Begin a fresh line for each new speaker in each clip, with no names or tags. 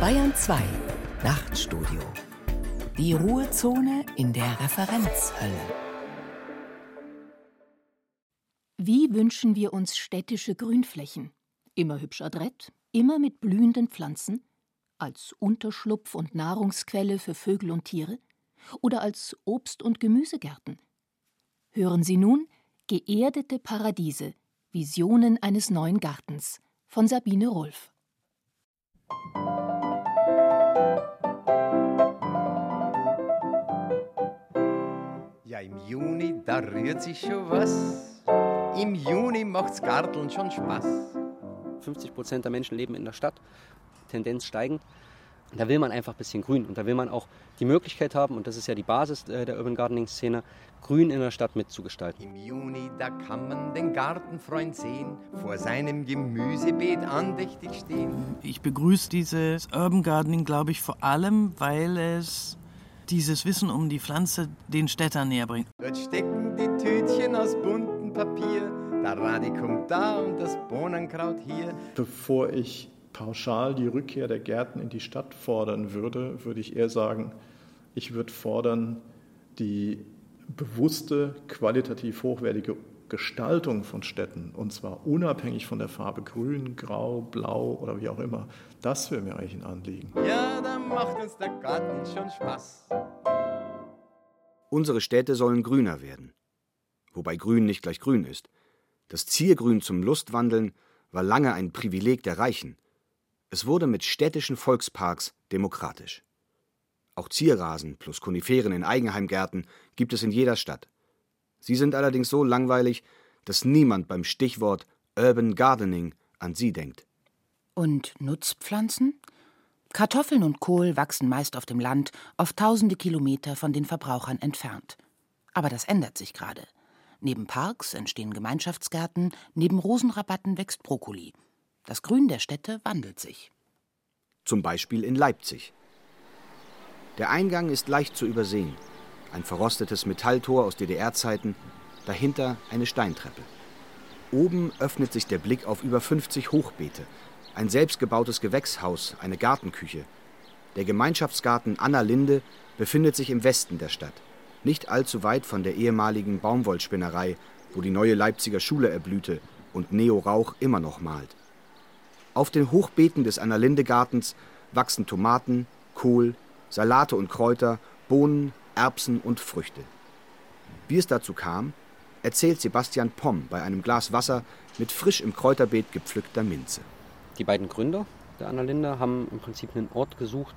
Bayern 2 Nachtstudio. Die Ruhezone in der Referenzhölle.
Wie wünschen wir uns städtische Grünflächen? Immer hübsch adrett, immer mit blühenden Pflanzen? Als Unterschlupf und Nahrungsquelle für Vögel und Tiere? Oder als Obst- und Gemüsegärten? Hören Sie nun Geerdete Paradiese Visionen eines neuen Gartens von Sabine Rolf.
Ja, im Juni, da rührt sich schon was. Im Juni macht's Garteln schon Spaß.
50 Prozent der Menschen leben in der Stadt, Tendenz steigend. Da will man einfach ein bisschen Grün und da will man auch die Möglichkeit haben, und das ist ja die Basis äh, der Urban Gardening-Szene, Grün in der Stadt mitzugestalten.
Im Juni, da kann man den Gartenfreund sehen, vor seinem Gemüsebeet andächtig stehen.
Ich begrüße dieses Urban Gardening, glaube ich, vor allem, weil es dieses Wissen um die Pflanze den Städtern näher bringt.
Dort stecken die Tütchen aus buntem Papier, der Radikum da und das Bohnenkraut hier.
Bevor ich pauschal die Rückkehr der Gärten in die Stadt fordern würde, würde ich eher sagen, ich würde fordern, die bewusste, qualitativ hochwertige Gestaltung von Städten, und zwar unabhängig von der Farbe grün, grau, blau oder wie auch immer, das wäre mir eigentlich ein Anliegen.
Ja, da macht uns der Garten schon Spaß.
Unsere Städte sollen grüner werden. Wobei grün nicht gleich grün ist. Das Ziergrün zum Lustwandeln war lange ein Privileg der Reichen. Es wurde mit städtischen Volksparks demokratisch. Auch Zierrasen plus Koniferen in Eigenheimgärten gibt es in jeder Stadt. Sie sind allerdings so langweilig, dass niemand beim Stichwort Urban Gardening an sie denkt.
Und Nutzpflanzen? Kartoffeln und Kohl wachsen meist auf dem Land, auf tausende Kilometer von den Verbrauchern entfernt. Aber das ändert sich gerade. Neben Parks entstehen Gemeinschaftsgärten, neben Rosenrabatten wächst Brokkoli. Das Grün der Städte wandelt sich.
Zum Beispiel in Leipzig. Der Eingang ist leicht zu übersehen. Ein verrostetes Metalltor aus DDR-Zeiten, dahinter eine Steintreppe. Oben öffnet sich der Blick auf über 50 Hochbeete, ein selbstgebautes Gewächshaus, eine Gartenküche. Der Gemeinschaftsgarten Anna Linde befindet sich im Westen der Stadt, nicht allzu weit von der ehemaligen Baumwollspinnerei, wo die neue Leipziger Schule erblühte und Neo Rauch immer noch malt. Auf den Hochbeeten des Anna-Linde-Gartens wachsen Tomaten, Kohl, Salate und Kräuter, Bohnen, Erbsen und Früchte. Wie es dazu kam, erzählt Sebastian Pomm bei einem Glas Wasser mit frisch im Kräuterbeet gepflückter Minze.
Die beiden Gründer der Anna-Linde haben im Prinzip einen Ort gesucht,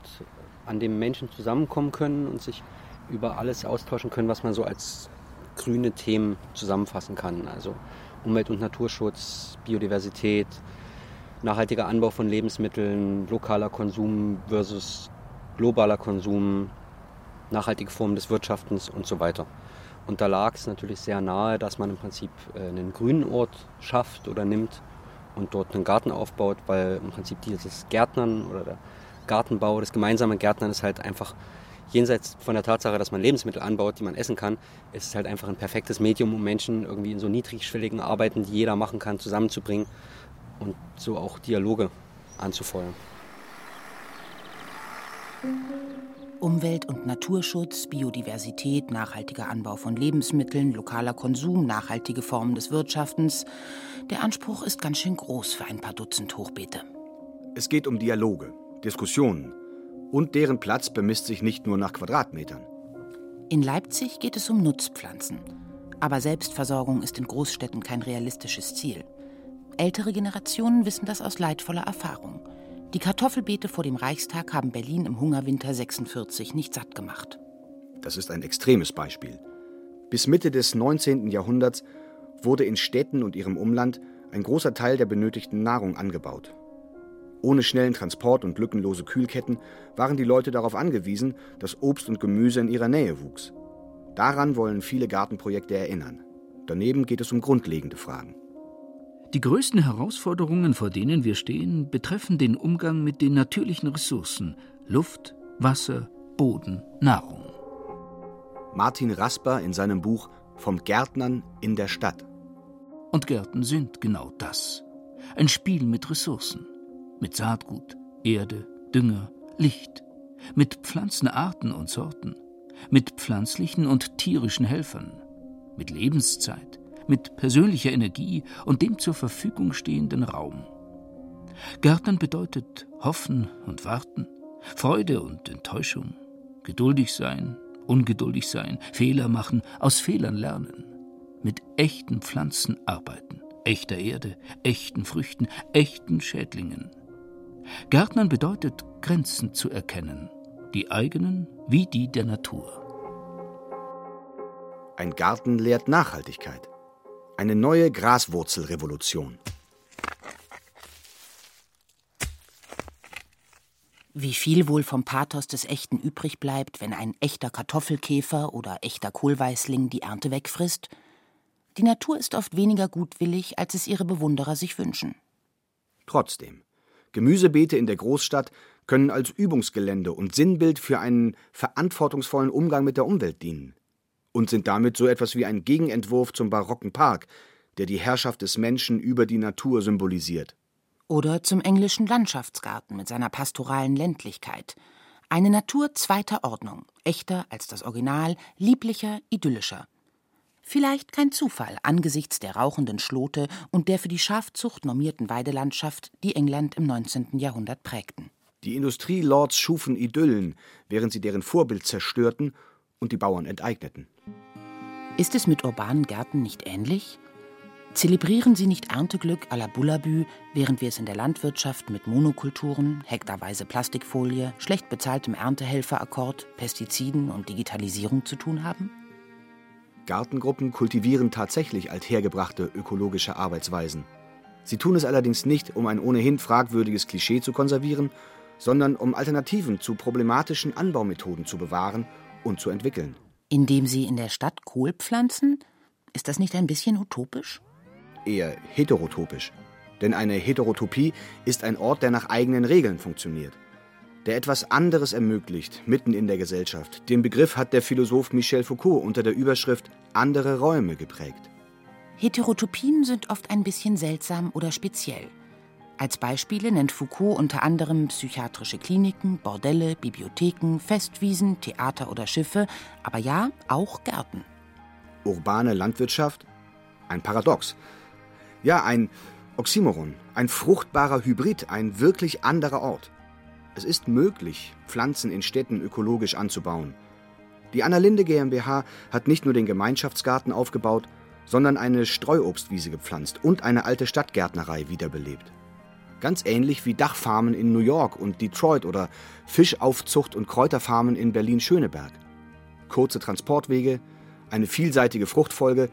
an dem Menschen zusammenkommen können und sich über alles austauschen können, was man so als grüne Themen zusammenfassen kann. Also Umwelt- und Naturschutz, Biodiversität, nachhaltiger Anbau von Lebensmitteln, lokaler Konsum versus globaler Konsum, nachhaltige Formen des Wirtschaftens und so weiter. Und da lag es natürlich sehr nahe, dass man im Prinzip äh, einen grünen Ort schafft oder nimmt und dort einen Garten aufbaut, weil im Prinzip dieses Gärtnern oder der Gartenbau, das gemeinsame Gärtnern ist halt einfach jenseits von der Tatsache, dass man Lebensmittel anbaut, die man essen kann, ist es halt einfach ein perfektes Medium, um Menschen irgendwie in so niedrigschwelligen Arbeiten, die jeder machen kann, zusammenzubringen und so auch Dialoge anzufeuern.
Umwelt- und Naturschutz, Biodiversität, nachhaltiger Anbau von Lebensmitteln, lokaler Konsum, nachhaltige Formen des Wirtschaftens. Der Anspruch ist ganz schön groß für ein paar Dutzend Hochbeete.
Es geht um Dialoge, Diskussionen. Und deren Platz bemisst sich nicht nur nach Quadratmetern.
In Leipzig geht es um Nutzpflanzen. Aber Selbstversorgung ist in Großstädten kein realistisches Ziel. Ältere Generationen wissen das aus leidvoller Erfahrung. Die Kartoffelbeete vor dem Reichstag haben Berlin im Hungerwinter 46 nicht satt gemacht.
Das ist ein extremes Beispiel. Bis Mitte des 19. Jahrhunderts wurde in Städten und ihrem Umland ein großer Teil der benötigten Nahrung angebaut. Ohne schnellen Transport und lückenlose Kühlketten waren die Leute darauf angewiesen, dass Obst und Gemüse in ihrer Nähe wuchs. Daran wollen viele Gartenprojekte erinnern. Daneben geht es um grundlegende Fragen.
Die größten Herausforderungen, vor denen wir stehen, betreffen den Umgang mit den natürlichen Ressourcen Luft, Wasser, Boden, Nahrung.
Martin Rasper in seinem Buch Vom Gärtnern in der Stadt.
Und Gärten sind genau das. Ein Spiel mit Ressourcen, mit Saatgut, Erde, Dünger, Licht, mit Pflanzenarten und Sorten, mit pflanzlichen und tierischen Helfern, mit Lebenszeit, mit persönlicher Energie und dem zur Verfügung stehenden Raum. Gärtnern bedeutet hoffen und warten, Freude und Enttäuschung, geduldig sein, ungeduldig sein, Fehler machen, aus Fehlern lernen, mit echten Pflanzen arbeiten, echter Erde, echten Früchten, echten Schädlingen. Gärtnern bedeutet Grenzen zu erkennen, die eigenen wie die der Natur.
Ein Garten lehrt Nachhaltigkeit. Eine neue Graswurzelrevolution.
Wie viel wohl vom Pathos des Echten übrig bleibt, wenn ein echter Kartoffelkäfer oder echter Kohlweißling die Ernte wegfrisst? Die Natur ist oft weniger gutwillig, als es ihre Bewunderer sich wünschen.
Trotzdem, Gemüsebeete in der Großstadt können als Übungsgelände und Sinnbild für einen verantwortungsvollen Umgang mit der Umwelt dienen und sind damit so etwas wie ein Gegenentwurf zum barocken Park, der die Herrschaft des Menschen über die Natur symbolisiert.
Oder zum englischen Landschaftsgarten mit seiner pastoralen Ländlichkeit. Eine Natur zweiter Ordnung, echter als das Original, lieblicher, idyllischer. Vielleicht kein Zufall angesichts der rauchenden Schlote und der für die Schafzucht normierten Weidelandschaft, die England im 19. Jahrhundert prägten.
Die Industrielords schufen Idyllen, während sie deren Vorbild zerstörten und die Bauern enteigneten.
Ist es mit urbanen Gärten nicht ähnlich? Zelebrieren sie nicht Ernteglück à la Bullabü, während wir es in der Landwirtschaft mit Monokulturen, hektarweise Plastikfolie, schlecht bezahltem Erntehelferakkord, Pestiziden und Digitalisierung zu tun haben?
Gartengruppen kultivieren tatsächlich althergebrachte ökologische Arbeitsweisen. Sie tun es allerdings nicht, um ein ohnehin fragwürdiges Klischee zu konservieren, sondern um Alternativen zu problematischen Anbaumethoden zu bewahren und zu entwickeln.
Indem sie in der Stadt Kohl pflanzen? Ist das nicht ein bisschen utopisch?
Eher heterotopisch. Denn eine Heterotopie ist ein Ort, der nach eigenen Regeln funktioniert, der etwas anderes ermöglicht, mitten in der Gesellschaft. Den Begriff hat der Philosoph Michel Foucault unter der Überschrift Andere Räume geprägt.
Heterotopien sind oft ein bisschen seltsam oder speziell. Als Beispiele nennt Foucault unter anderem psychiatrische Kliniken, Bordelle, Bibliotheken, Festwiesen, Theater oder Schiffe, aber ja, auch Gärten.
Urbane Landwirtschaft? Ein Paradox. Ja, ein Oxymoron, ein fruchtbarer Hybrid, ein wirklich anderer Ort. Es ist möglich, Pflanzen in Städten ökologisch anzubauen. Die Annalinde GmbH hat nicht nur den Gemeinschaftsgarten aufgebaut, sondern eine Streuobstwiese gepflanzt und eine alte Stadtgärtnerei wiederbelebt. Ganz ähnlich wie Dachfarmen in New York und Detroit oder Fischaufzucht und Kräuterfarmen in Berlin-Schöneberg. Kurze Transportwege, eine vielseitige Fruchtfolge,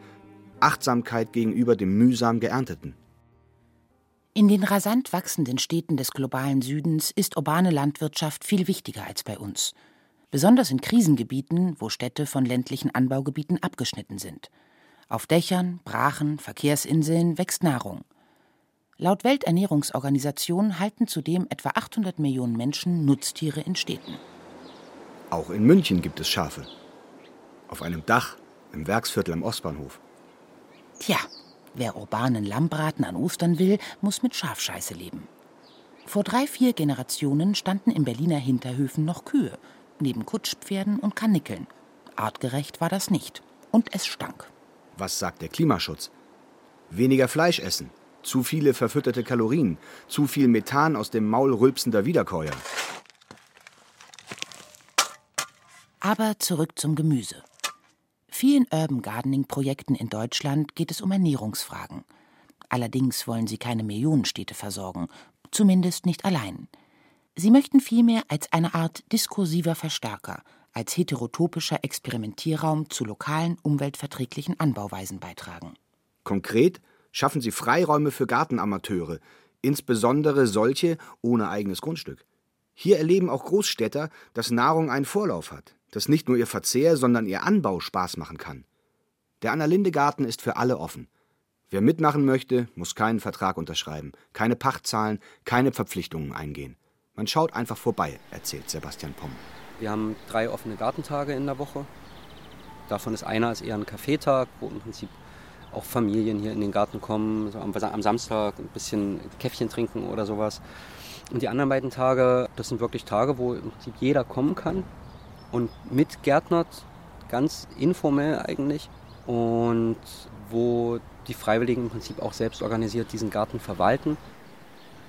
Achtsamkeit gegenüber dem mühsam Geernteten.
In den rasant wachsenden Städten des globalen Südens ist urbane Landwirtschaft viel wichtiger als bei uns. Besonders in Krisengebieten, wo Städte von ländlichen Anbaugebieten abgeschnitten sind. Auf Dächern, Brachen, Verkehrsinseln wächst Nahrung. Laut Welternährungsorganisation halten zudem etwa 800 Millionen Menschen Nutztiere in Städten.
Auch in München gibt es Schafe. Auf einem Dach im Werksviertel am Ostbahnhof.
Tja, wer urbanen Lammbraten an Ostern will, muss mit Schafscheiße leben. Vor drei, vier Generationen standen in Berliner Hinterhöfen noch Kühe, neben Kutschpferden und Karnickeln. Artgerecht war das nicht. Und es stank.
Was sagt der Klimaschutz? Weniger Fleisch essen, zu viele verfütterte Kalorien, zu viel Methan aus dem Maul rülpsender Wiederkäuer.
Aber zurück zum Gemüse. Vielen Urban Gardening-Projekten in Deutschland geht es um Ernährungsfragen. Allerdings wollen sie keine Millionenstädte versorgen, zumindest nicht allein. Sie möchten vielmehr als eine Art diskursiver Verstärker, als heterotopischer Experimentierraum zu lokalen, umweltverträglichen Anbauweisen beitragen.
Konkret schaffen sie Freiräume für Gartenamateure, insbesondere solche ohne eigenes Grundstück. Hier erleben auch Großstädter, dass Nahrung einen Vorlauf hat, dass nicht nur ihr Verzehr, sondern ihr Anbau Spaß machen kann. Der Annalinde-Garten ist für alle offen. Wer mitmachen möchte, muss keinen Vertrag unterschreiben, keine Pacht zahlen, keine Verpflichtungen eingehen. Man schaut einfach vorbei, erzählt Sebastian Pomm.
Wir haben drei offene Gartentage in der Woche. Davon ist einer ist eher ein Kaffeetag, wo im Prinzip auch Familien hier in den Garten kommen, so am, am, Samstag ein bisschen Käffchen trinken oder sowas. Und die anderen beiden Tage, das sind wirklich Tage, wo im Prinzip jeder kommen kann und mitgärtnert, ganz informell eigentlich. Und wo die Freiwilligen im Prinzip auch selbst organisiert diesen Garten verwalten.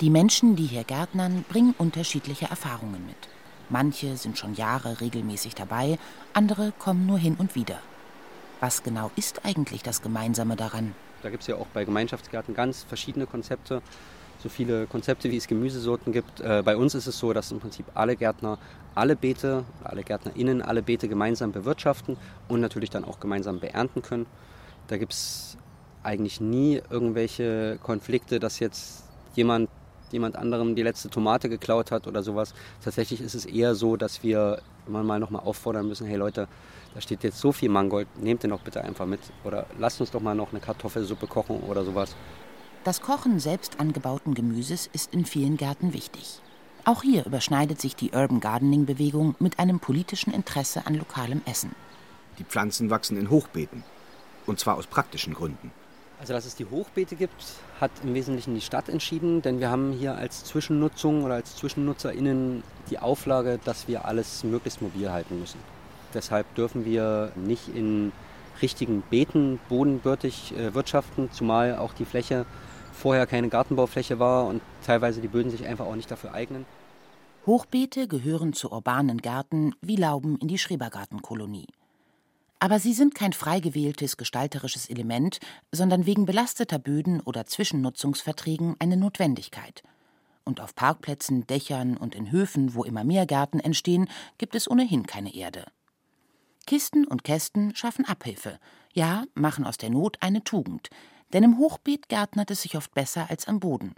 Die Menschen, die hier gärtnern, bringen unterschiedliche Erfahrungen mit. Manche sind schon Jahre regelmäßig dabei, andere kommen nur hin und wieder. Was genau ist eigentlich das Gemeinsame daran?
Da gibt es ja auch bei Gemeinschaftsgärten ganz verschiedene Konzepte, so viele Konzepte, wie es Gemüsesorten gibt. Äh, bei uns ist es so, dass im Prinzip alle Gärtner alle Beete, alle GärtnerInnen alle Beete gemeinsam bewirtschaften und natürlich dann auch gemeinsam beernten können. Da gibt es eigentlich nie irgendwelche Konflikte, dass jetzt jemand jemand anderem die letzte Tomate geklaut hat oder sowas. Tatsächlich ist es eher so, dass wir immer mal nochmal auffordern müssen, hey Leute, da steht jetzt so viel Mangold, nehmt den doch bitte einfach mit. Oder lasst uns doch mal noch eine Kartoffelsuppe kochen oder sowas.
Das Kochen selbst angebauten Gemüses ist in vielen Gärten wichtig. Auch hier überschneidet sich die Urban Gardening-Bewegung mit einem politischen Interesse an lokalem Essen.
Die Pflanzen wachsen in Hochbeeten. Und zwar aus praktischen Gründen.
Also, dass es die Hochbeete gibt, hat im Wesentlichen die Stadt entschieden, denn wir haben hier als Zwischennutzung oder als ZwischennutzerInnen die Auflage, dass wir alles möglichst mobil halten müssen. Deshalb dürfen wir nicht in richtigen Beeten bodenbürtig äh, wirtschaften, zumal auch die Fläche vorher keine Gartenbaufläche war und teilweise die Böden sich einfach auch nicht dafür eignen.
Hochbeete gehören zu urbanen Gärten wie Lauben in die Schrebergartenkolonie. Aber sie sind kein frei gewähltes gestalterisches Element, sondern wegen belasteter Böden oder Zwischennutzungsverträgen eine Notwendigkeit. Und auf Parkplätzen, Dächern und in Höfen, wo immer mehr Gärten entstehen, gibt es ohnehin keine Erde. Kisten und Kästen schaffen Abhilfe, ja, machen aus der Not eine Tugend, denn im Hochbeet gärtnert es sich oft besser als am Boden.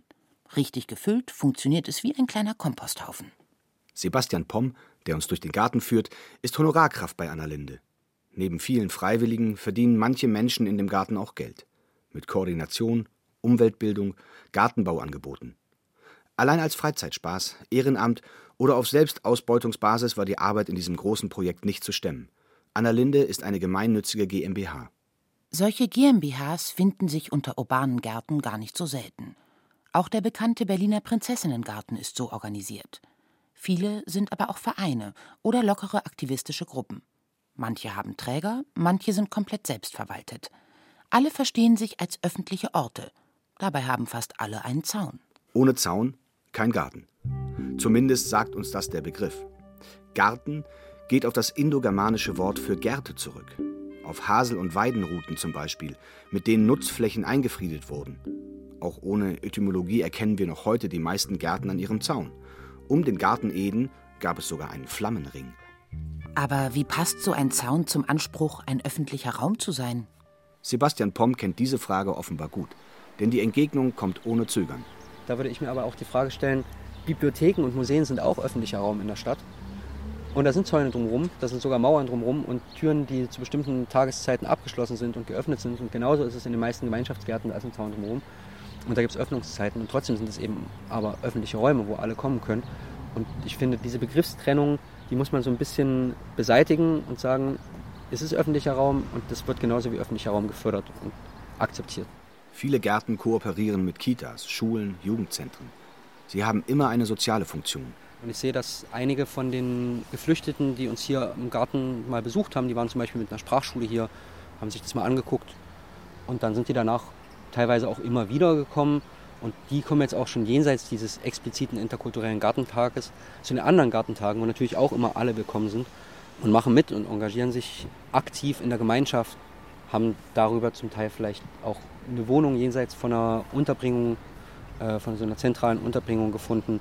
Richtig gefüllt funktioniert es wie ein kleiner Komposthaufen.
Sebastian Pomm, der uns durch den Garten führt, ist Honorarkraft bei Anna Linde. Neben vielen Freiwilligen verdienen manche Menschen in dem Garten auch Geld. Mit Koordination, Umweltbildung, Gartenbauangeboten. Allein als Freizeitspaß, Ehrenamt oder auf Selbstausbeutungsbasis war die Arbeit in diesem großen Projekt nicht zu stemmen. Anna Linde ist eine gemeinnützige GmbH.
Solche GmbHs finden sich unter urbanen Gärten gar nicht so selten. Auch der bekannte Berliner Prinzessinnengarten ist so organisiert. Viele sind aber auch Vereine oder lockere aktivistische Gruppen. Manche haben Träger, manche sind komplett selbstverwaltet. Alle verstehen sich als öffentliche Orte. Dabei haben fast alle einen Zaun.
Ohne Zaun kein Garten. Zumindest sagt uns das der Begriff. Garten geht auf das indogermanische Wort für Gärte zurück. Auf Hasel- und Weidenruten zum Beispiel, mit denen Nutzflächen eingefriedet wurden. Auch ohne Etymologie erkennen wir noch heute die meisten Gärten an ihrem Zaun. Um den Garten Eden gab es sogar einen Flammenring.
Aber wie passt so ein Zaun zum Anspruch, ein öffentlicher Raum zu sein?
Sebastian Pomm kennt diese Frage offenbar gut, denn die Entgegnung kommt ohne Zögern.
Da würde ich mir aber auch die Frage stellen, Bibliotheken und Museen sind auch öffentlicher Raum in der Stadt. Und da sind Zäune drumherum, da sind sogar Mauern drumherum und Türen, die zu bestimmten Tageszeiten abgeschlossen sind und geöffnet sind. Und genauso ist es in den meisten Gemeinschaftsgärten, da ist ein Zaun drumherum. Und da gibt es Öffnungszeiten und trotzdem sind es eben aber öffentliche Räume, wo alle kommen können. Und ich finde, diese Begriffstrennung die muss man so ein bisschen beseitigen und sagen, es ist öffentlicher Raum und das wird genauso wie öffentlicher Raum gefördert und akzeptiert.
Viele Gärten kooperieren mit Kitas, Schulen, Jugendzentren. Sie haben immer eine soziale Funktion.
Und ich sehe, dass einige von den Geflüchteten, die uns hier im Garten mal besucht haben, die waren zum Beispiel mit einer Sprachschule hier, haben sich das mal angeguckt. Und dann sind die danach teilweise auch immer wieder gekommen und die kommen jetzt auch schon jenseits dieses expliziten interkulturellen Gartentages zu den anderen Gartentagen, wo natürlich auch immer alle willkommen sind und machen mit und engagieren sich aktiv in der Gemeinschaft, haben darüber zum Teil vielleicht auch eine Wohnung jenseits von einer Unterbringung, äh, von so einer zentralen Unterbringung gefunden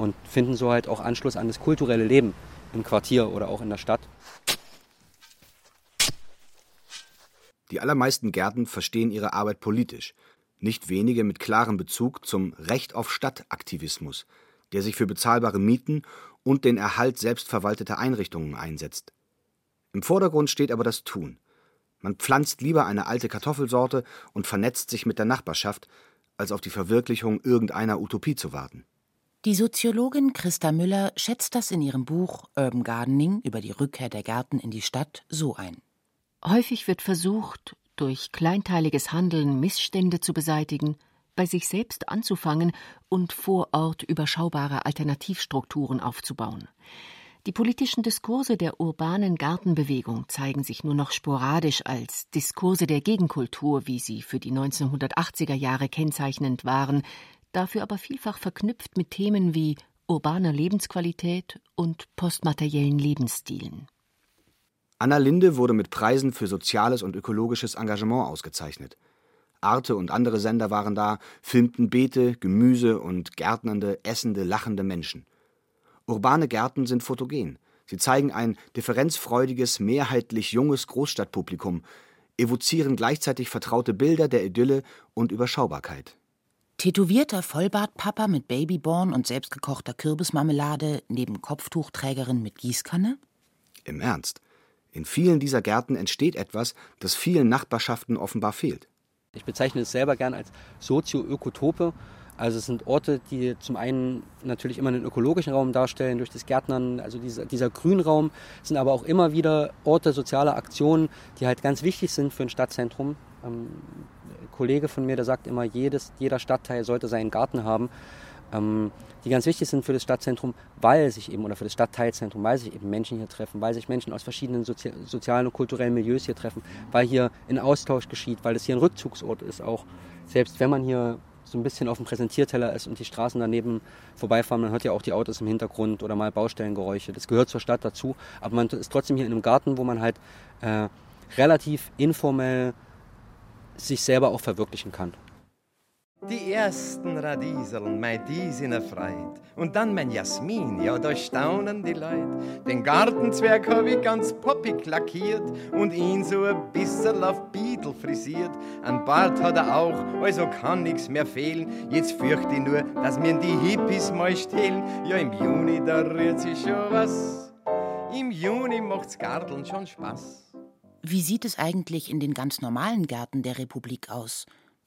und finden so halt auch Anschluss an das kulturelle Leben im Quartier oder auch in der Stadt.
Die allermeisten Gärten verstehen ihre Arbeit politisch nicht wenige mit klarem Bezug zum Recht auf Stadtaktivismus, der sich für bezahlbare Mieten und den Erhalt selbstverwalteter Einrichtungen einsetzt. Im Vordergrund steht aber das Tun. Man pflanzt lieber eine alte Kartoffelsorte und vernetzt sich mit der Nachbarschaft, als auf die Verwirklichung irgendeiner Utopie zu warten.
Die Soziologin Christa Müller schätzt das in ihrem Buch Urban Gardening über die Rückkehr der Gärten in die Stadt so ein.
Häufig wird versucht, durch kleinteiliges Handeln Missstände zu beseitigen,
bei sich selbst anzufangen und vor Ort überschaubare Alternativstrukturen aufzubauen. Die politischen Diskurse der urbanen Gartenbewegung zeigen sich nur noch sporadisch als Diskurse der Gegenkultur, wie sie für die 1980er Jahre kennzeichnend waren, dafür aber vielfach verknüpft mit Themen wie urbaner Lebensqualität und postmateriellen Lebensstilen.
Anna Linde wurde mit Preisen für soziales und ökologisches Engagement ausgezeichnet. Arte und andere Sender waren da, filmten Beete, Gemüse und gärtnernde, essende, lachende Menschen. Urbane Gärten sind fotogen. Sie zeigen ein differenzfreudiges, mehrheitlich junges Großstadtpublikum, evozieren gleichzeitig vertraute Bilder der Idylle und Überschaubarkeit.
Tätowierter Vollbartpapa mit Babyborn und selbstgekochter Kürbismarmelade neben Kopftuchträgerin mit Gießkanne?
Im Ernst. In vielen dieser Gärten entsteht etwas, das vielen Nachbarschaften offenbar fehlt.
Ich bezeichne es selber gern als sozio-ökotope. Also es sind Orte, die zum einen natürlich immer einen ökologischen Raum darstellen durch das Gärtnern, also dieser, dieser Grünraum, sind aber auch immer wieder Orte sozialer Aktionen, die halt ganz wichtig sind für ein Stadtzentrum. Ähm, Kollege von mir, der sagt immer, jedes, jeder Stadtteil sollte seinen Garten haben, ähm, die ganz wichtig sind für das Stadtzentrum, weil sich eben, oder für das Stadtteilzentrum, weil sich eben Menschen hier treffen, weil sich Menschen aus verschiedenen Sozi sozialen und kulturellen Milieus hier treffen, weil hier ein Austausch geschieht, weil es hier ein Rückzugsort ist auch. Selbst wenn man hier so ein bisschen auf dem Präsentierteller ist und die Straßen daneben vorbeifahren, man hört ja auch die Autos im Hintergrund oder mal Baustellengeräusche. Das gehört zur Stadt dazu. Aber man ist trotzdem hier in einem Garten, wo man halt äh, relativ informell sich selber auch verwirklichen kann.
Die ersten Radieseln, mei, die sind erfreut. Und dann mein Jasmin, ja, da staunen die Leute. Den Gartenzwerg hab ich ganz poppig lackiert und ihn so ein bisschen auf Beetle frisiert. Ein Bart hat er auch, also kann nix mehr fehlen. Jetzt fürchte ich nur, dass mir die Hippies mal stehlen. Ja, im Juni, da rührt sich schon was. Im Juni macht's Garteln schon Spaß.
Wie sieht es eigentlich in den ganz normalen Gärten der Republik aus?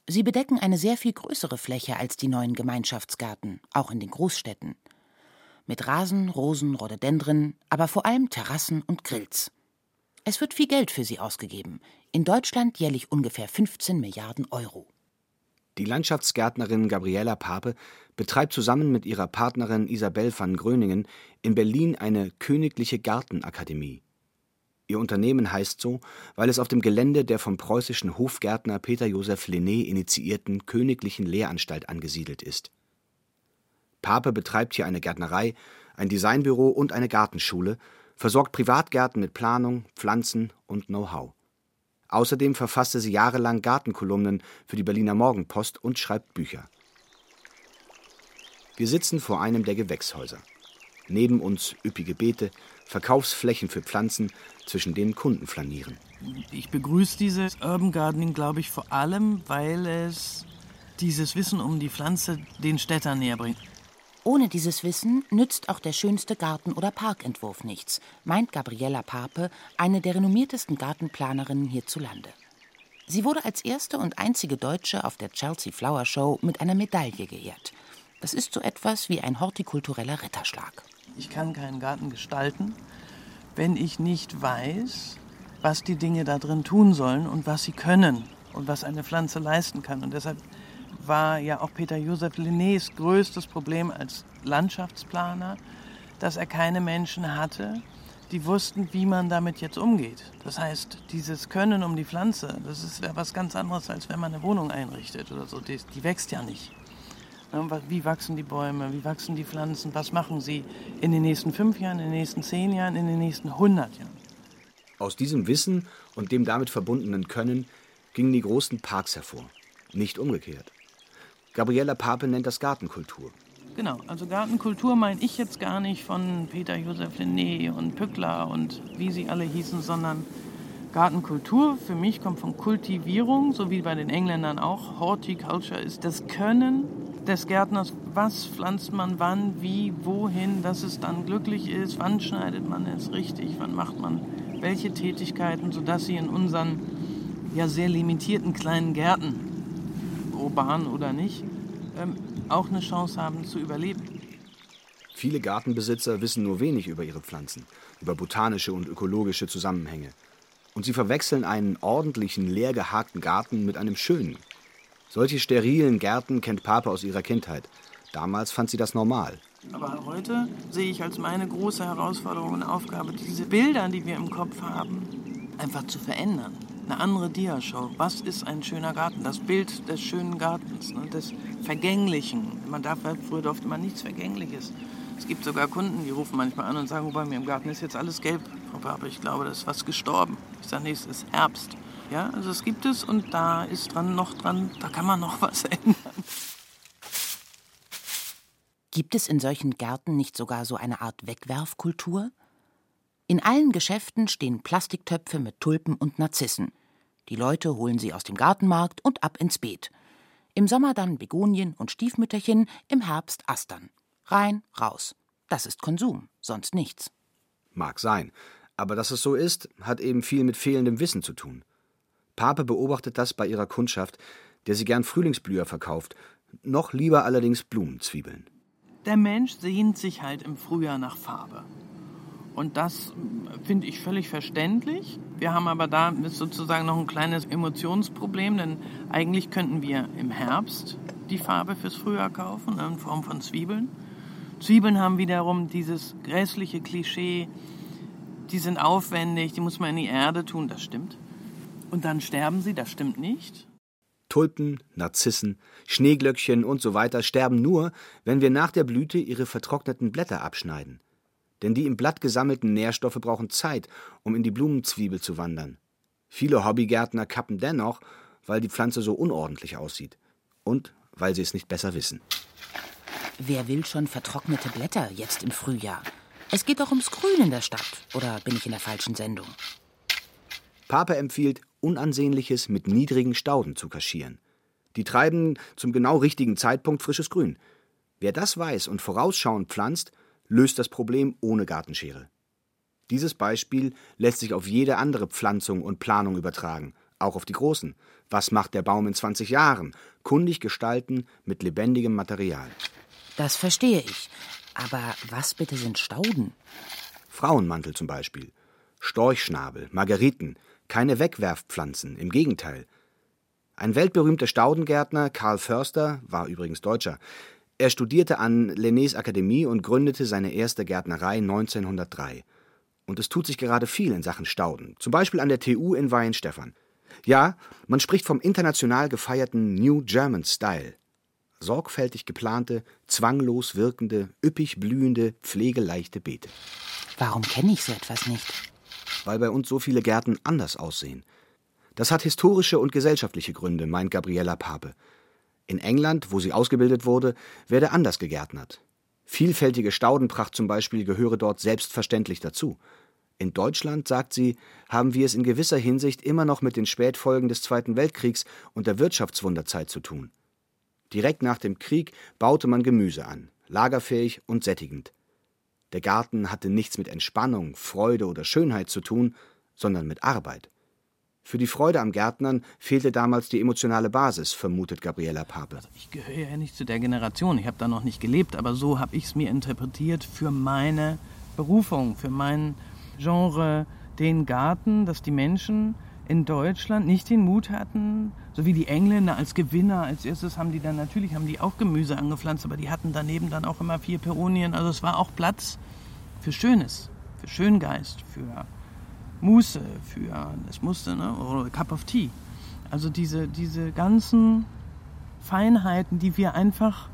Sie bedecken eine sehr viel größere Fläche als die neuen Gemeinschaftsgärten, auch in den Großstädten. Mit Rasen, Rosen, Rhododendren, aber vor allem Terrassen und Grills. Es wird viel Geld für sie ausgegeben. In Deutschland jährlich ungefähr 15 Milliarden Euro.
Die Landschaftsgärtnerin Gabriela Pape betreibt zusammen mit ihrer Partnerin Isabel van Gröningen in Berlin eine Königliche Gartenakademie. Ihr Unternehmen heißt so, weil es auf dem Gelände der vom preußischen Hofgärtner Peter Joseph Lenné initiierten Königlichen Lehranstalt angesiedelt ist. Pape betreibt hier eine Gärtnerei, ein Designbüro und eine Gartenschule, versorgt Privatgärten mit Planung, Pflanzen und Know-how. Außerdem verfasste sie jahrelang Gartenkolumnen für die Berliner Morgenpost und schreibt Bücher. Wir sitzen vor einem der Gewächshäuser. Neben uns üppige Beete, Verkaufsflächen für Pflanzen, zwischen denen Kunden flanieren.
Ich begrüße dieses Urban Gardening, glaube ich, vor allem, weil es dieses Wissen um die Pflanze den Städtern näher bringt.
Ohne dieses Wissen nützt auch der schönste Garten- oder Parkentwurf nichts, meint Gabriella Pape, eine der renommiertesten Gartenplanerinnen hierzulande. Sie wurde als erste und einzige Deutsche auf der Chelsea Flower Show mit einer Medaille geehrt. Das ist so etwas wie ein hortikultureller Ritterschlag.
Ich kann keinen Garten gestalten, wenn ich nicht weiß, was die Dinge da drin tun sollen und was sie können und was eine Pflanze leisten kann. Und deshalb war ja auch Peter Joseph Linnés größtes Problem als Landschaftsplaner, dass er keine Menschen hatte, die wussten, wie man damit jetzt umgeht. Das heißt, dieses Können um die Pflanze, das ist was ganz anderes, als wenn man eine Wohnung einrichtet oder so. Die, die wächst ja nicht. Wie wachsen die Bäume, wie wachsen die Pflanzen, was machen sie in den nächsten fünf Jahren, in den nächsten zehn Jahren, in den nächsten hundert Jahren.
Aus diesem Wissen und dem damit verbundenen Können gingen die großen Parks hervor, nicht umgekehrt. Gabriella Pape nennt das Gartenkultur.
Genau, also Gartenkultur meine ich jetzt gar nicht von Peter Josef Linné und Pückler und wie sie alle hießen, sondern Gartenkultur für mich kommt von Kultivierung, so wie bei den Engländern auch. Horticulture ist das Können des Gärtners, was pflanzt man wann, wie, wohin, dass es dann glücklich ist, wann schneidet man es richtig, wann macht man welche Tätigkeiten, sodass sie in unseren ja sehr limitierten kleinen Gärten, urban oder nicht, ähm, auch eine Chance haben zu überleben.
Viele Gartenbesitzer wissen nur wenig über ihre Pflanzen, über botanische und ökologische Zusammenhänge. Und sie verwechseln einen ordentlichen, leer gehakten Garten mit einem schönen, Solche sterilen Gärten kennt Pape aus ihrer Kindheit. Damals fand sie das normal.
Aber heute sehe ich als meine große Herausforderung und Aufgabe, diese Bilder, die wir im Kopf haben, einfach zu verändern. Eine andere Diashow. Was ist ein schöner Garten? Das Bild des schönen Gartens, ne? des Vergänglichen. Man darf, früher durfte man nichts Vergängliches. Es gibt sogar Kunden, die rufen manchmal an und sagen, oh, bei mir im Garten ist jetzt alles gelb. Aber ich glaube, da ist was gestorben. Ich sage, nee, es ist Herbst. Ja, also es gibt es und da ist dran noch dran, da kann man noch was ändern.
Gibt es in solchen Gärten nicht sogar so eine Art Wegwerfkultur? In allen Geschäften stehen Plastiktöpfe mit Tulpen und Narzissen. Die Leute holen sie aus dem Gartenmarkt und ab ins Beet. Im Sommer dann Begonien und Stiefmütterchen, im Herbst Astern. Rein, raus. Das ist Konsum, sonst nichts.
Mag sein. Aber dass es so ist, hat eben viel mit fehlendem Wissen zu tun. Pape beobachtet das bei ihrer Kundschaft, der sie gern Frühlingsblüher verkauft, noch lieber allerdings Blumenzwiebeln.
Der Mensch sehnt sich halt im Frühjahr nach Farbe. Und das finde ich völlig verständlich. Wir haben aber da sozusagen noch ein kleines Emotionsproblem, denn eigentlich könnten wir im Herbst die Farbe fürs Frühjahr kaufen, in Form von Zwiebeln. Zwiebeln haben wiederum dieses grässliche Klischee, die sind aufwendig, die muss man in die Erde tun, das stimmt. Und dann sterben sie, das stimmt nicht.
Tulpen, Narzissen, Schneeglöckchen und so weiter sterben nur, wenn wir nach der Blüte ihre vertrockneten Blätter abschneiden. Denn die im Blatt gesammelten Nährstoffe brauchen Zeit, um in die Blumenzwiebel zu wandern. Viele Hobbygärtner kappen dennoch, weil die Pflanze so unordentlich aussieht. Und weil sie es nicht besser wissen.
Wer will schon vertrocknete Blätter jetzt im Frühjahr? Es geht doch ums Grün in der Stadt. Oder bin ich in der falschen Sendung?
Pape empfiehlt, Unansehnliches mit niedrigen Stauden zu kaschieren. Die treiben zum genau richtigen Zeitpunkt frisches Grün. Wer das weiß und vorausschauend pflanzt, löst das Problem ohne Gartenschere. Dieses Beispiel lässt sich auf jede andere Pflanzung und Planung übertragen, auch auf die großen. Was macht der Baum in 20 Jahren? Kundig gestalten mit lebendigem Material.
Das verstehe ich. Aber was bitte sind Stauden?
Frauenmantel zum Beispiel. Storchschnabel, Margeriten, keine Wegwerfpflanzen, im Gegenteil. Ein weltberühmter Staudengärtner, Karl Förster, war übrigens Deutscher. Er studierte an Lennés Akademie und gründete seine erste Gärtnerei 1903. Und es tut sich gerade viel in Sachen Stauden, zum Beispiel an der TU in Weihenstephan. Ja, man spricht vom international gefeierten New German Style. Sorgfältig geplante, zwanglos wirkende, üppig blühende, pflegeleichte Beete.
Warum kenne ich so etwas nicht?
Weil bei uns so viele Gärten anders aussehen. Das hat historische und gesellschaftliche Gründe, meint Gabriella Pape. In England, wo sie ausgebildet wurde, werde anders gegärtnert. Vielfältige Staudenpracht zum Beispiel gehöre dort selbstverständlich dazu. In Deutschland, sagt sie, haben wir es in gewisser Hinsicht immer noch mit den Spätfolgen des Zweiten Weltkriegs und der Wirtschaftswunderzeit zu tun. Direkt nach dem Krieg baute man Gemüse an, lagerfähig und sättigend. Der Garten hatte nichts mit Entspannung, Freude oder Schönheit zu tun, sondern mit Arbeit. Für die Freude am Gärtnern fehlte damals die emotionale Basis, vermutet Gabriela Pape.
Also ich gehöre ja nicht zu der Generation, ich habe da noch nicht gelebt, aber so habe ich es mir interpretiert für meine Berufung, für mein Genre, den Garten, dass die Menschen in Deutschland nicht den Mut hatten, so wie die Engländer als Gewinner. Als erstes haben die dann natürlich haben die auch Gemüse angepflanzt, aber die hatten daneben dann auch immer vier Peronien. Also es war auch Platz für Schönes, für Schöngeist, für Muße, für es musste, ne, oder Cup of Tea. Also diese, diese ganzen Feinheiten, die wir einfach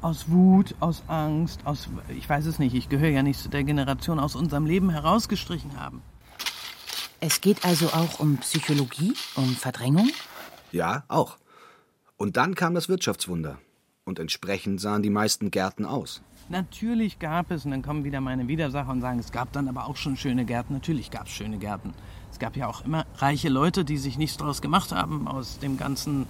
aus Wut, aus Angst, aus, ich weiß es nicht, ich gehöre ja nicht zu der Generation, aus unserem Leben herausgestrichen haben.
Es geht also auch um Psychologie, um Verdrängung?
Ja, auch. Und dann kam das Wirtschaftswunder. Und entsprechend sahen die meisten Gärten aus.
Natürlich gab es, und dann kommen wieder meine Widersacher und sagen, es gab dann aber auch schon schöne Gärten. Natürlich gab es schöne Gärten. Es gab ja auch immer reiche Leute, die sich nichts daraus gemacht haben aus dem Ganzen.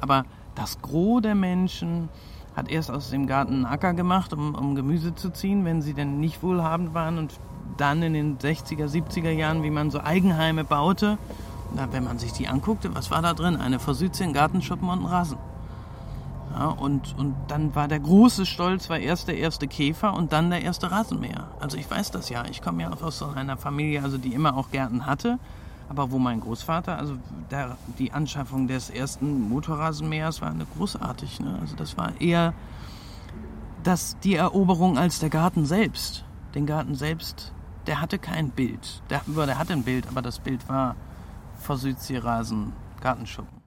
Aber das Gros der Menschen hat erst aus dem Garten einen Acker gemacht, um, um Gemüse zu ziehen, wenn sie denn nicht wohlhabend waren und dann in den 60er, 70er Jahren, wie man so Eigenheime baute. Na, wenn man sich die anguckte, was war da drin? Eine Versüdse, ein Gartenschuppen und ein Rasen. Ja, und, und dann war der große Stolz, war erst der erste Käfer und dann der erste Rasenmäher. Also ich weiß das ja. Ich komme ja aus so einer Familie, also die immer auch Gärten hatte. Aber wo mein Großvater, also der, die Anschaffung des ersten Motorrasenmähers war eine großartig. Ne? Also das war eher das, die Eroberung als der Garten selbst. Den Garten selbst, der hatte kein Bild. Der, der hatte ein Bild, aber das Bild war vor Südseerasen, Gartenschuppen.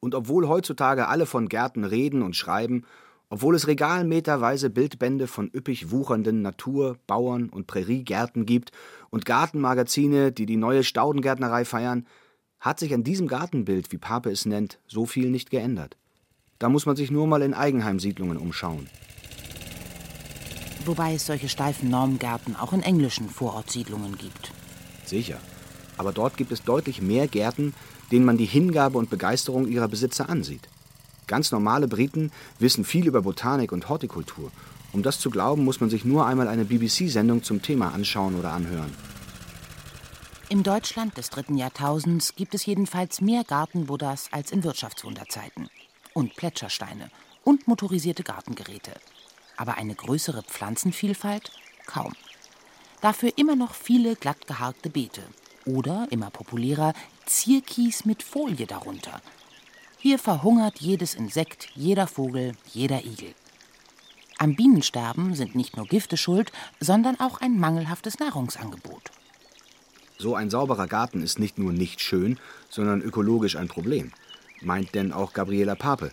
Und obwohl heutzutage alle von Gärten reden und schreiben, obwohl es regalmeterweise Bildbände von üppig wuchernden Natur-, Bauern- und Präriegärten gibt und Gartenmagazine, die die neue Staudengärtnerei feiern, hat sich an diesem Gartenbild, wie Pape es nennt, so viel nicht geändert. Da muss man sich nur mal in Eigenheimsiedlungen umschauen.
Wobei es solche steifen Normgärten auch in englischen Vorortsiedlungen gibt.
Sicher. Aber dort gibt es deutlich mehr Gärten, denen man die Hingabe und Begeisterung ihrer Besitzer ansieht. Ganz normale Briten wissen viel über Botanik und Hortikultur. Um das zu glauben, muss man sich nur einmal eine BBC-Sendung zum Thema anschauen oder anhören.
Im Deutschland des dritten Jahrtausends gibt es jedenfalls mehr Gartenbuddhas als in Wirtschaftswunderzeiten. Und Plätschersteine und motorisierte Gartengeräte. Aber eine größere Pflanzenvielfalt? Kaum. Dafür immer noch viele glatt geharkte Beete. Oder, immer populärer, Zierkies mit Folie darunter – hier verhungert jedes Insekt, jeder Vogel, jeder Igel. Am Bienensterben sind nicht nur Gifte schuld, sondern auch ein mangelhaftes Nahrungsangebot.
So ein sauberer Garten ist nicht nur nicht schön, sondern ökologisch ein Problem, meint denn auch Gabriela Pape.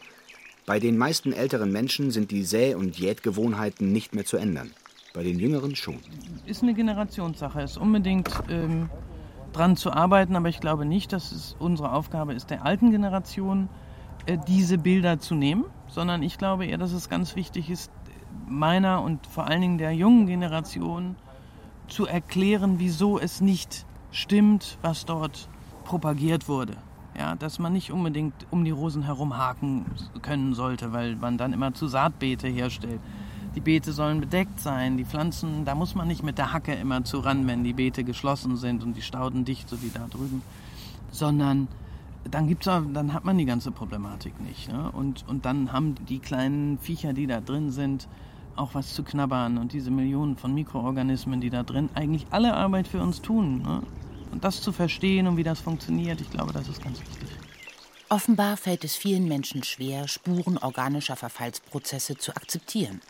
Bei den meisten älteren Menschen sind die Säh- und Jätgewohnheiten nicht mehr zu ändern. Bei den Jüngeren schon.
Ist eine Generationssache. Ist unbedingt ähm, dran zu arbeiten, aber ich glaube nicht, dass es unsere Aufgabe ist, der alten Generation äh, diese Bilder zu nehmen, sondern ich glaube eher, dass es ganz wichtig ist, meiner und vor allen Dingen der jungen Generation zu erklären, wieso es nicht stimmt, was dort propagiert wurde. Ja, dass man nicht unbedingt um die Rosen herum haken können sollte, weil man dann immer zu Saatbeete herstellt. Die Beete sollen bedeckt sein, die Pflanzen, da muss man nicht mit der Hacke immer zu ran, wenn die Beete geschlossen sind und die Stauden dicht, so wie da drüben, sondern dann gibt's auch, dann hat man die ganze Problematik nicht. Ne? Und, und dann haben die kleinen Viecher, die da drin sind, auch was zu knabbern und diese Millionen von Mikroorganismen, die da drin eigentlich alle Arbeit für uns tun. Ne? Und das zu verstehen und wie das funktioniert, ich glaube, das ist ganz wichtig.
Offenbar fällt es vielen Menschen schwer, Spuren organischer Verfallsprozesse zu akzeptieren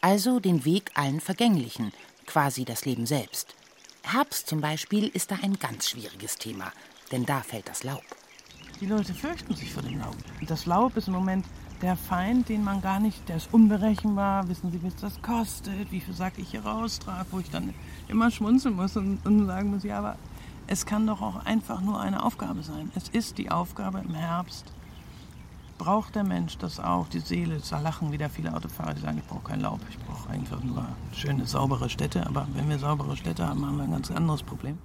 also den Weg allen Vergänglichen, quasi das Leben selbst. Herbst zum Beispiel ist da ein ganz schwieriges Thema, denn da fällt das Laub.
Die Leute fürchten sich vor dem Laub. Das Laub ist im Moment der Feind, den man gar nicht, der ist unberechenbar. Wissen Sie, was das kostet? Wie viel Sack ich hier raustrage, wo ich dann immer schmunzeln muss und, und sagen muss, ja, aber es kann doch auch einfach nur eine Aufgabe sein. Es ist die Aufgabe im Herbst, braucht der Mensch das auch, die Seele. Da lachen wieder viele Autofahrer, die sagen, ich brauche kein Laub, ich brauche einfach nur schöne, saubere Städte. Aber wenn wir saubere Städte haben, haben wir ein ganz anderes Problem.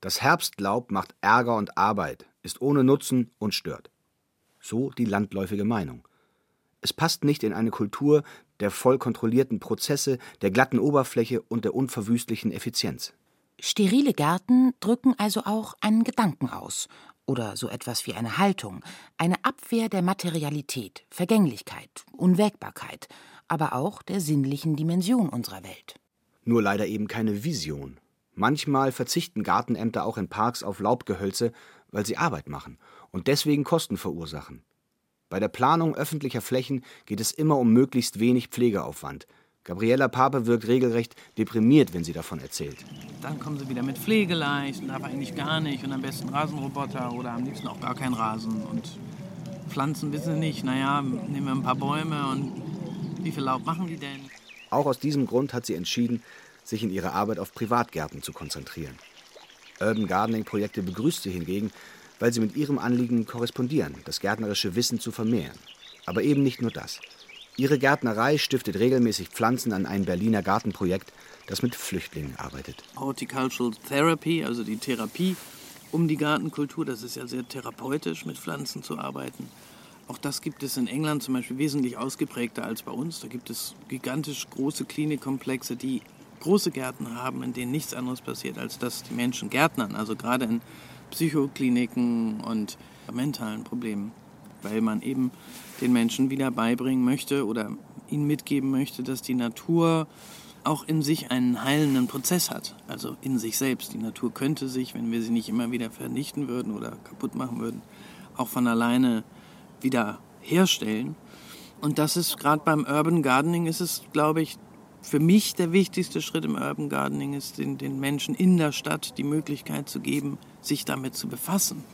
Das Herbstlaub macht Ärger und Arbeit, ist ohne Nutzen und stört. So die landläufige Meinung. Es passt nicht in eine Kultur der voll kontrollierten Prozesse, der glatten Oberfläche und der unverwüstlichen Effizienz.
Sterile Gärten drücken also auch einen Gedanken aus oder so etwas wie eine Haltung, eine Abwehr der Materialität, Vergänglichkeit, Unwägbarkeit, aber auch der sinnlichen Dimension unserer Welt.
Nur leider eben keine Vision. Manchmal verzichten Gartenämter auch in Parks auf Laubgehölze, weil sie Arbeit machen und deswegen Kosten verursachen. Bei der Planung öffentlicher Flächen geht es immer um möglichst wenig Pflegeaufwand, Gabriella Pape wirkt regelrecht deprimiert, wenn sie davon erzählt.
Dann kommen sie wieder mit Pflegeleicht und aber eigentlich gar nicht und am besten Rasenroboter oder am liebsten auch gar kein Rasen. Und Pflanzen wissen sie nicht, naja, nehmen wir ein paar Bäume und wie viel Laub machen die denn?
Auch aus diesem Grund hat sie entschieden, sich in ihrer Arbeit auf Privatgärten zu konzentrieren. Urban Gardening-Projekte begrüßt sie hingegen, weil sie mit ihrem Anliegen korrespondieren, das gärtnerische Wissen zu vermehren. Aber eben nicht nur das. Ihre Gärtnerei stiftet regelmäßig Pflanzen an ein Berliner Gartenprojekt, das mit Flüchtlingen arbeitet.
Horticultural Therapy, also die Therapie um die Gartenkultur, das ist ja sehr therapeutisch, mit Pflanzen zu arbeiten. Auch das gibt es in England zum Beispiel wesentlich ausgeprägter als bei uns. Da gibt es gigantisch große Klinikkomplexe, die große Gärten haben, in denen nichts anderes passiert, als dass die Menschen gärtnern. Also gerade in Psychokliniken und mentalen Problemen weil man eben den Menschen wieder beibringen möchte oder ihnen mitgeben möchte, dass die Natur auch in sich einen heilenden Prozess hat, also in sich selbst. Die Natur könnte sich, wenn wir sie nicht immer wieder vernichten würden oder kaputt machen würden, auch von alleine wieder herstellen. Und das ist gerade beim Urban Gardening ist es, glaube ich, für mich der wichtigste Schritt im Urban Gardening ist, den, den Menschen in der Stadt die Möglichkeit zu geben, sich damit zu befassen.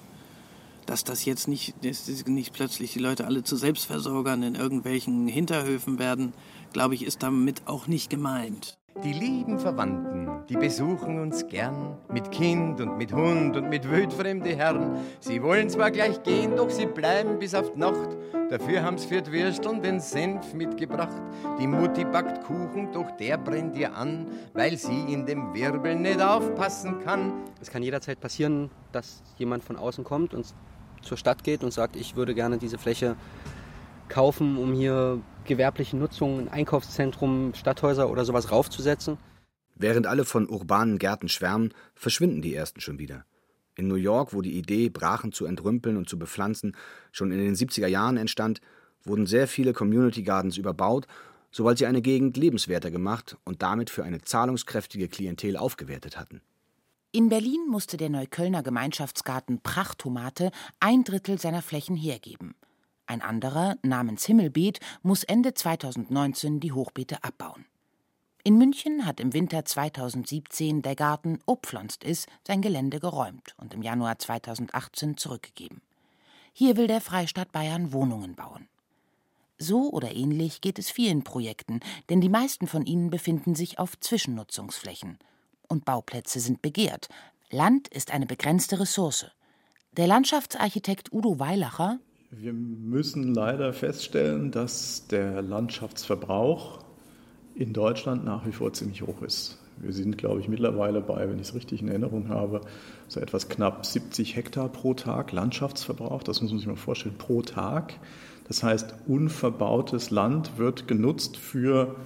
Dass das jetzt nicht, dass nicht plötzlich die Leute alle zu Selbstversorgern in irgendwelchen Hinterhöfen werden, glaube ich, ist damit auch nicht gemeint.
Die lieben Verwandten, die besuchen uns gern, mit Kind und mit Hund und mit wildfremde Herren. Sie wollen zwar gleich gehen, doch sie bleiben bis auf die Nacht. Dafür haben's für die Würsteln den Senf mitgebracht. Die Mutti backt Kuchen, doch der brennt ihr an, weil sie in dem Wirbel nicht aufpassen kann.
Es kann jederzeit passieren, dass jemand von außen kommt und zur Stadt geht und sagt, ich würde gerne diese Fläche kaufen, um hier gewerbliche Nutzung, ein Einkaufszentrum, Stadthäuser oder sowas raufzusetzen.
Während alle von urbanen Gärten schwärmen, verschwinden die ersten schon wieder. In New York, wo die Idee, Brachen zu entrümpeln und zu bepflanzen, schon in den 70er Jahren entstand, wurden sehr viele Community Gardens überbaut, sobald sie eine Gegend lebenswerter gemacht und damit für eine zahlungskräftige Klientel aufgewertet hatten.
In Berlin musste der Neuköllner Gemeinschaftsgarten Prachttomate ein Drittel seiner Flächen hergeben. Ein anderer, namens Himmelbeet, muss Ende 2019 die Hochbeete abbauen. In München hat im Winter 2017 der Garten Opflonst ist sein Gelände geräumt und im Januar 2018 zurückgegeben. Hier will der Freistaat Bayern Wohnungen bauen. So oder ähnlich geht es vielen Projekten, denn die meisten von ihnen befinden sich auf Zwischennutzungsflächen. Und Bauplätze sind begehrt. Land ist eine begrenzte Ressource. Der Landschaftsarchitekt Udo Weilacher
wir müssen leider feststellen, dass der Landschaftsverbrauch in Deutschland nach wie vor ziemlich hoch ist. Wir sind, glaube ich, mittlerweile bei, wenn ich es richtig in Erinnerung habe, so etwas knapp 70 Hektar pro Tag Landschaftsverbrauch. Das muss man sich mal vorstellen, pro Tag. Das heißt, unverbautes Land wird genutzt für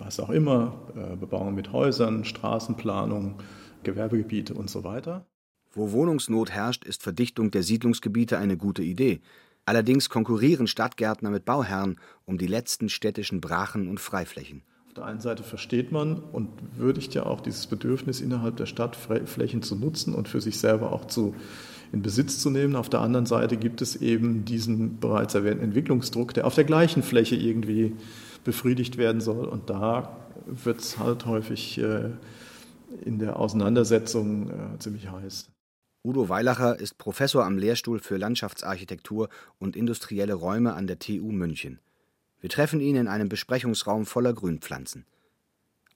was auch immer, äh, Bebauung mit Häusern, Straßenplanung, Gewerbegebiete und so weiter.
Wo Wohnungsnot herrscht, ist Verdichtung der Siedlungsgebiete eine gute Idee. Allerdings konkurrieren Stadtgärtner mit Bauherren um die letzten städtischen Brachen und Freiflächen.
Auf der einen Seite versteht man und würdigt ja auch dieses Bedürfnis, innerhalb der Stadt Flächen zu nutzen und für sich selber auch zu, in Besitz zu nehmen. Auf der anderen Seite gibt es eben diesen bereits erwähnten Entwicklungsdruck, der auf der gleichen Fläche irgendwie befriedigt werden soll. Und da wird es halt häufig äh, in der Auseinandersetzung äh, ziemlich heiß.
Udo Weilacher ist Professor am Lehrstuhl für Landschaftsarchitektur und industrielle Räume an der TU München. Wir treffen ihn in einem Besprechungsraum voller Grünpflanzen.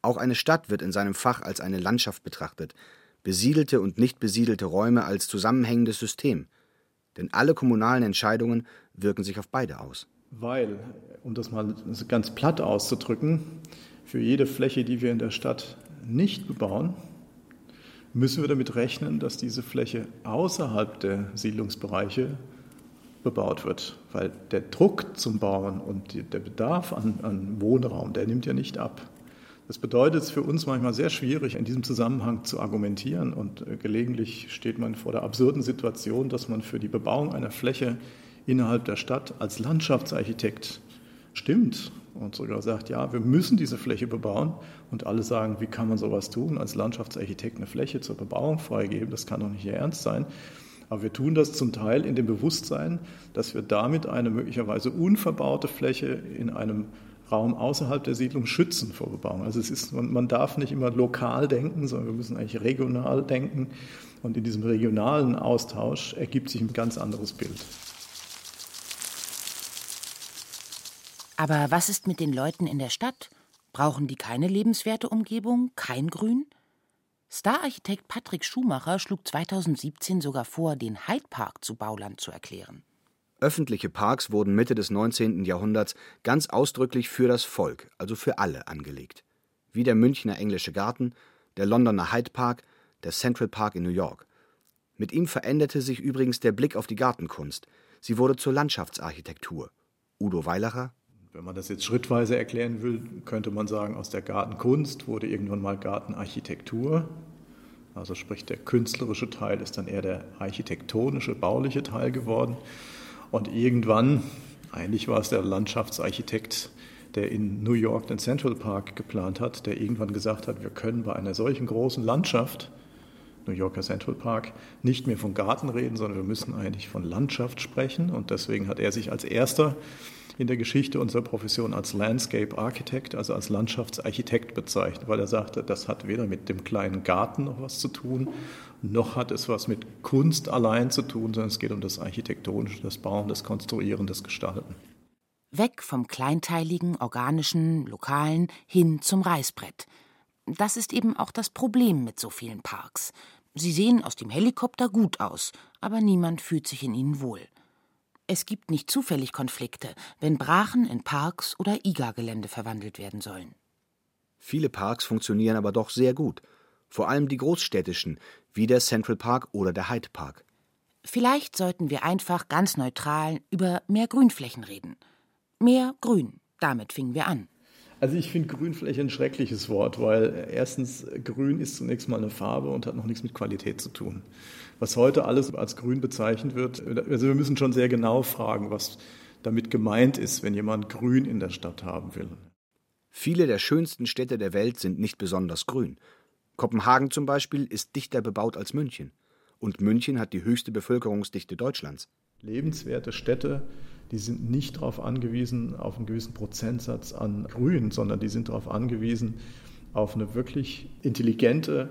Auch eine Stadt wird in seinem Fach als eine Landschaft betrachtet, besiedelte und nicht besiedelte Räume als zusammenhängendes System. Denn alle kommunalen Entscheidungen wirken sich auf beide aus.
Weil, um das mal ganz platt auszudrücken, für jede Fläche, die wir in der Stadt nicht bebauen, müssen wir damit rechnen, dass diese Fläche außerhalb der Siedlungsbereiche bebaut wird, weil der Druck zum Bauen und der Bedarf an, an Wohnraum, der nimmt ja nicht ab. Das bedeutet es für uns manchmal sehr schwierig, in diesem Zusammenhang zu argumentieren und äh, gelegentlich steht man vor der absurden Situation, dass man für die Bebauung einer Fläche innerhalb der Stadt als Landschaftsarchitekt stimmt und sogar sagt, ja, wir müssen diese Fläche bebauen. Und alle sagen, wie kann man sowas tun, als Landschaftsarchitekt eine Fläche zur Bebauung freigeben? Das kann doch nicht Ihr Ernst sein. Aber wir tun das zum Teil in dem Bewusstsein, dass wir damit eine möglicherweise unverbaute Fläche in einem Raum außerhalb der Siedlung schützen vor Bebauung. Also es ist, man, darf nicht immer lokal denken, sondern wir müssen eigentlich regional denken. Und in diesem regionalen Austausch ergibt sich ein ganz anderes Bild.
Aber was ist mit den Leuten in der Stadt? Brauchen die keine lebenswerte Umgebung, kein Grün? Stararchitekt Patrick Schumacher schlug 2017 sogar vor, den Hyde Park zu Bauland zu erklären.
Öffentliche Parks wurden Mitte des 19. Jahrhunderts ganz ausdrücklich für das Volk, also für alle, angelegt. Wie der Münchner Englische Garten, der Londoner Hyde Park, der Central Park in New York. Mit ihm veränderte sich übrigens der Blick auf die Gartenkunst. Sie wurde zur Landschaftsarchitektur. Udo Weilacher
wenn man das jetzt schrittweise erklären will, könnte man sagen, aus der Gartenkunst wurde irgendwann mal Gartenarchitektur. Also sprich, der künstlerische Teil ist dann eher der architektonische, bauliche Teil geworden. Und irgendwann, eigentlich war es der Landschaftsarchitekt, der in New York den Central Park geplant hat, der irgendwann gesagt hat, wir können bei einer solchen großen Landschaft, New Yorker Central Park, nicht mehr von Garten reden, sondern wir müssen eigentlich von Landschaft sprechen. Und deswegen hat er sich als erster in der Geschichte unserer Profession als Landscape Architect, also als Landschaftsarchitekt bezeichnet, weil er sagte, das hat weder mit dem kleinen Garten noch was zu tun, noch hat es was mit Kunst allein zu tun, sondern es geht um das Architektonische, das Bauen, das Konstruieren, das Gestalten.
Weg vom kleinteiligen, organischen, lokalen hin zum Reißbrett. Das ist eben auch das Problem mit so vielen Parks. Sie sehen aus dem Helikopter gut aus, aber niemand fühlt sich in ihnen wohl. Es gibt nicht zufällig Konflikte, wenn Brachen in Parks oder IGA-Gelände verwandelt werden sollen.
Viele Parks funktionieren aber doch sehr gut. Vor allem die großstädtischen, wie der Central Park oder der Hyde Park.
Vielleicht sollten wir einfach ganz neutral über mehr Grünflächen reden. Mehr Grün, damit fingen wir an.
Also ich finde Grünfläche ein schreckliches Wort, weil erstens Grün ist zunächst mal eine Farbe und hat noch nichts mit Qualität zu tun. Was heute alles als Grün bezeichnet wird, also wir müssen schon sehr genau fragen, was damit gemeint ist, wenn jemand Grün in der Stadt haben will.
Viele der schönsten Städte der Welt sind nicht besonders grün. Kopenhagen zum Beispiel ist dichter bebaut als München. Und München hat die höchste Bevölkerungsdichte Deutschlands.
Lebenswerte Städte die sind nicht darauf angewiesen, auf einen gewissen Prozentsatz an Grün, sondern die sind darauf angewiesen, auf eine wirklich intelligente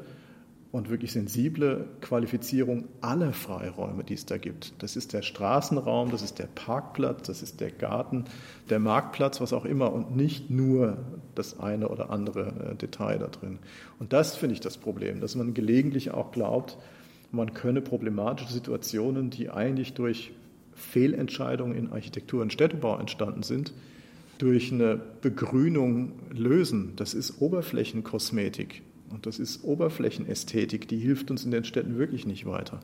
und wirklich sensible Qualifizierung aller Freiräume, die es da gibt. Das ist der Straßenraum, das ist der Parkplatz, das ist der Garten, der Marktplatz, was auch immer und nicht nur das eine oder andere äh, Detail da drin. Und das finde ich das Problem, dass man gelegentlich auch glaubt, man könne problematische Situationen, die eigentlich durch Fehlentscheidungen in Architektur und Städtebau entstanden sind, durch eine Begrünung lösen. Das ist Oberflächenkosmetik und das ist Oberflächenästhetik, die hilft uns in den Städten wirklich nicht weiter.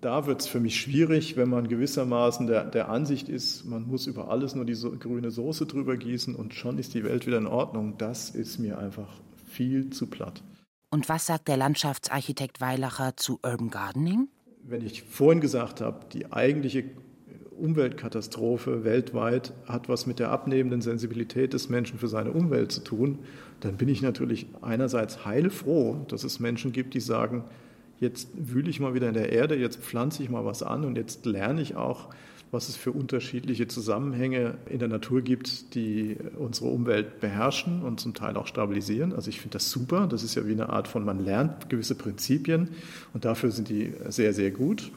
Da wird es für mich schwierig, wenn man gewissermaßen der, der Ansicht ist, man muss über alles nur die grüne Soße drüber gießen und schon ist die Welt wieder in Ordnung. Das ist mir einfach viel zu platt.
Und was sagt der Landschaftsarchitekt Weilacher zu Urban Gardening?
Wenn ich vorhin gesagt habe, die eigentliche Umweltkatastrophe weltweit hat was mit der abnehmenden Sensibilität des Menschen für seine Umwelt zu tun, dann bin ich natürlich einerseits heilfroh, dass es Menschen gibt, die sagen, jetzt wühle ich mal wieder in der Erde, jetzt pflanze ich mal was an und jetzt lerne ich auch, was es für unterschiedliche Zusammenhänge in der Natur gibt, die unsere Umwelt beherrschen und zum Teil auch stabilisieren. Also ich finde das super. Das ist ja wie eine Art von, man lernt gewisse Prinzipien und dafür sind die sehr, sehr gut.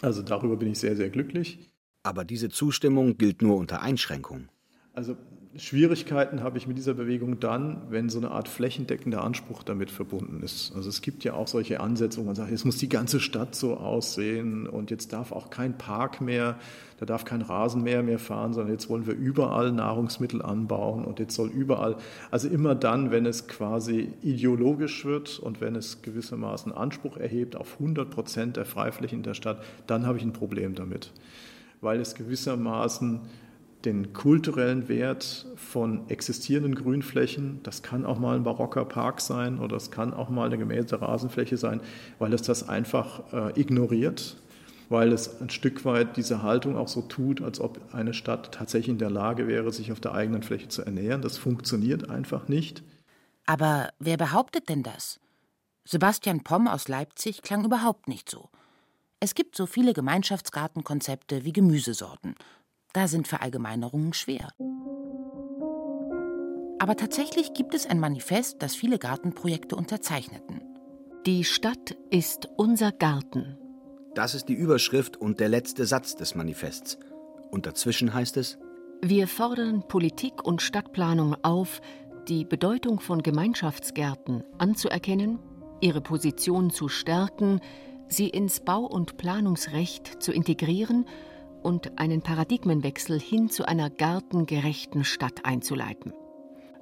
Also darüber bin ich sehr, sehr glücklich.
Aber diese Zustimmung gilt nur unter Einschränkungen.
Also Schwierigkeiten habe ich mit dieser Bewegung dann, wenn so eine Art flächendeckender Anspruch damit verbunden ist. Also es gibt ja auch solche Ansätze, wo man sagt, jetzt muss die ganze Stadt so aussehen und jetzt darf auch kein Park mehr, da darf kein Rasenmäher mehr fahren, sondern jetzt wollen wir überall Nahrungsmittel anbauen und jetzt soll überall, also immer dann, wenn es quasi ideologisch wird und wenn es gewissermaßen Anspruch erhebt auf 100 Prozent der Freiflächen der Stadt, dann habe ich ein Problem damit, weil es gewissermaßen den kulturellen Wert von existierenden Grünflächen. Das kann auch mal ein barocker Park sein oder es kann auch mal eine gemähte Rasenfläche sein, weil es das einfach äh, ignoriert, weil es ein Stück weit diese Haltung auch so tut, als ob eine Stadt tatsächlich in der Lage wäre, sich auf der eigenen Fläche zu ernähren. Das funktioniert einfach nicht.
Aber wer behauptet denn das? Sebastian Pomm aus Leipzig klang überhaupt nicht so. Es gibt so viele Gemeinschaftsgartenkonzepte wie Gemüsesorten, da sind Verallgemeinerungen schwer. Aber tatsächlich gibt es ein Manifest, das viele Gartenprojekte unterzeichneten.
Die Stadt ist unser Garten.
Das ist die Überschrift und der letzte Satz des Manifests. Und dazwischen heißt es,
wir fordern Politik und Stadtplanung auf, die Bedeutung von Gemeinschaftsgärten anzuerkennen, ihre Position zu stärken, sie ins Bau- und Planungsrecht zu integrieren und einen Paradigmenwechsel hin zu einer gartengerechten Stadt einzuleiten.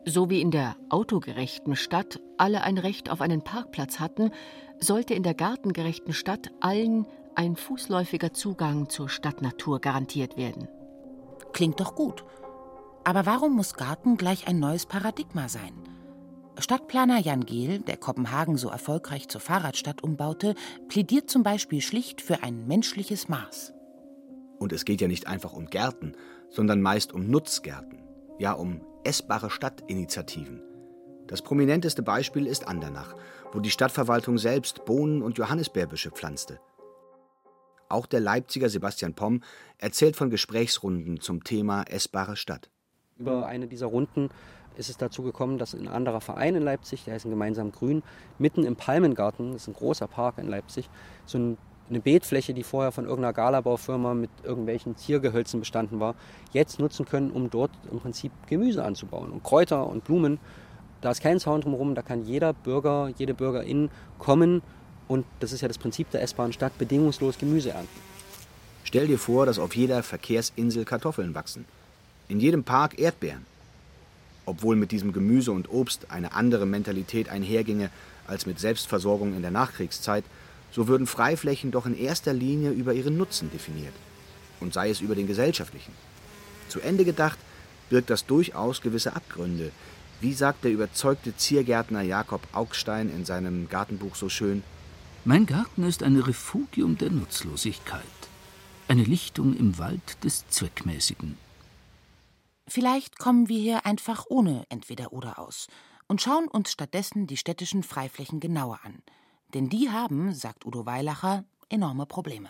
So wie in der autogerechten Stadt alle ein Recht auf einen Parkplatz hatten, sollte in der gartengerechten Stadt allen ein fußläufiger Zugang zur Stadtnatur garantiert werden.
Klingt doch gut. Aber warum muss Garten gleich ein neues Paradigma sein? Stadtplaner Jan Gehl, der Kopenhagen so erfolgreich zur Fahrradstadt umbaute, plädiert zum Beispiel schlicht für ein menschliches Maß.
Und es geht ja nicht einfach um Gärten, sondern meist um Nutzgärten. ja um essbare Stadtinitiativen. Das prominenteste Beispiel ist Andernach, wo die Stadtverwaltung selbst Bohnen und Johannisbeerbüsche pflanzte. Auch der Leipziger Sebastian Pomm erzählt von Gesprächsrunden zum Thema essbare Stadt.
Über eine dieser Runden ist es dazu gekommen, dass ein anderer Verein in Leipzig, der heißt Gemeinsam Grün, mitten im Palmengarten, das ist ein großer Park in Leipzig, so eine Beetfläche, die vorher von irgendeiner Galabaufirma mit irgendwelchen Ziergehölzen bestanden war, jetzt nutzen können, um dort im Prinzip Gemüse anzubauen und Kräuter und Blumen. Da ist kein Zaun drumherum, da kann jeder Bürger, jede Bürgerin kommen und das ist ja das Prinzip der S-Bahn Stadt, bedingungslos Gemüse ernten.
Stell dir vor, dass auf jeder Verkehrsinsel Kartoffeln wachsen. In jedem Park Erdbeeren. Obwohl mit diesem Gemüse und Obst eine andere Mentalität einherginge als mit Selbstversorgung in der Nachkriegszeit, so würden Freiflächen doch in erster Linie über ihren Nutzen definiert. Und sei es über den gesellschaftlichen. Zu Ende gedacht birgt das durchaus gewisse Abgründe. Wie sagt der überzeugte Ziergärtner Jakob Augstein in seinem Gartenbuch so schön,
mein Garten ist ein Refugium der Nutzlosigkeit, eine Lichtung im Wald des Zweckmäßigen.
Vielleicht kommen wir hier einfach ohne entweder oder aus und schauen uns stattdessen die städtischen Freiflächen genauer an. Denn die haben, sagt Udo Weilacher, enorme Probleme.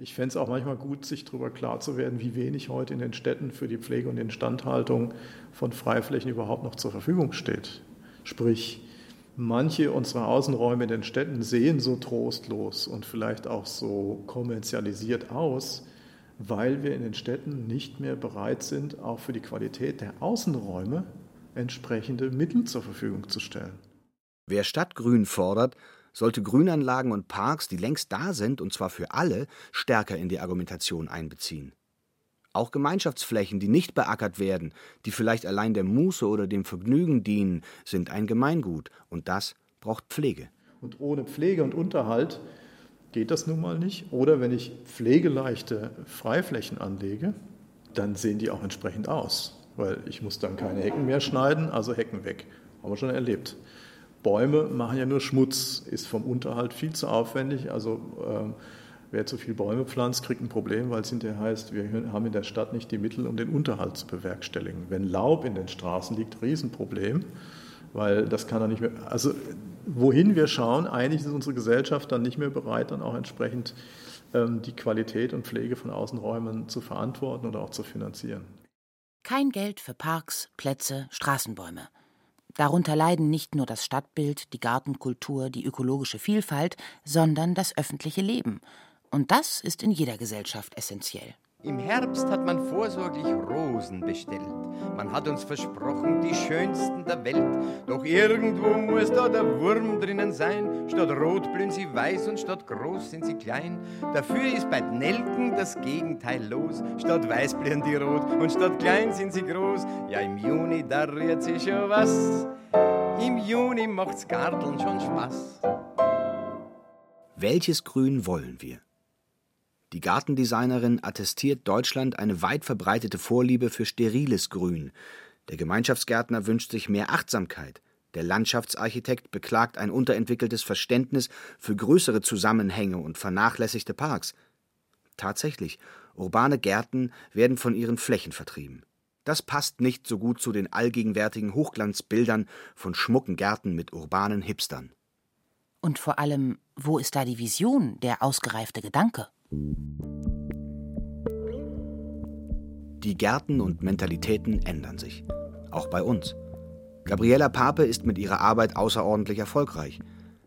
Ich fände es auch manchmal gut, sich darüber klar zu werden, wie wenig heute in den Städten für die Pflege und Instandhaltung von Freiflächen überhaupt noch zur Verfügung steht. Sprich, manche unserer Außenräume in den Städten sehen so trostlos und vielleicht auch so kommerzialisiert aus, weil wir in den Städten nicht mehr bereit sind, auch für die Qualität der Außenräume entsprechende Mittel zur Verfügung zu stellen.
Wer Stadtgrün fordert, sollte Grünanlagen und Parks, die längst da sind, und zwar für alle, stärker in die Argumentation einbeziehen. Auch Gemeinschaftsflächen, die nicht beackert werden, die vielleicht allein der Muße oder dem Vergnügen dienen, sind ein Gemeingut und das braucht Pflege.
Und ohne Pflege und Unterhalt geht das nun mal nicht. Oder wenn ich pflegeleichte Freiflächen anlege, dann sehen die auch entsprechend aus, weil ich muss dann keine Hecken mehr schneiden, also Hecken weg. Haben wir schon erlebt. Bäume machen ja nur Schmutz, ist vom Unterhalt viel zu aufwendig. Also ähm, Wer zu viel Bäume pflanzt, kriegt ein Problem, weil es hinterher heißt, wir haben in der Stadt nicht die Mittel, um den Unterhalt zu bewerkstelligen. Wenn Laub in den Straßen liegt, Riesenproblem, weil das kann er nicht mehr. Also wohin wir schauen, eigentlich ist unsere Gesellschaft dann nicht mehr bereit, dann auch entsprechend ähm, die Qualität und Pflege von Außenräumen zu verantworten oder auch zu finanzieren.
Kein Geld für Parks, Plätze, Straßenbäume. Darunter leiden nicht nur das Stadtbild, die Gartenkultur, die ökologische Vielfalt, sondern das öffentliche Leben und das ist in jeder Gesellschaft essentiell.
Im Herbst hat man vorsorglich Rosen bestellt. Man hat uns versprochen, die schönsten der Welt. Doch irgendwo muss da der Wurm drinnen sein. Statt rot blühen sie weiß und statt groß sind sie klein. Dafür ist bei Nelken das Gegenteil los. Statt weiß blühen die rot und statt klein sind sie groß. Ja, im Juni, da rührt sich schon was. Im Juni macht's Garteln schon Spaß.
Welches Grün wollen wir? Die Gartendesignerin attestiert Deutschland eine weit verbreitete Vorliebe für steriles Grün. Der Gemeinschaftsgärtner wünscht sich mehr Achtsamkeit. Der Landschaftsarchitekt beklagt ein unterentwickeltes Verständnis für größere Zusammenhänge und vernachlässigte Parks. Tatsächlich, urbane Gärten werden von ihren Flächen vertrieben. Das passt nicht so gut zu den allgegenwärtigen Hochglanzbildern von schmucken Gärten mit urbanen Hipstern.
Und vor allem, wo ist da die Vision, der ausgereifte Gedanke?
Die Gärten und Mentalitäten ändern sich. Auch bei uns. Gabriela Pape ist mit ihrer Arbeit außerordentlich erfolgreich.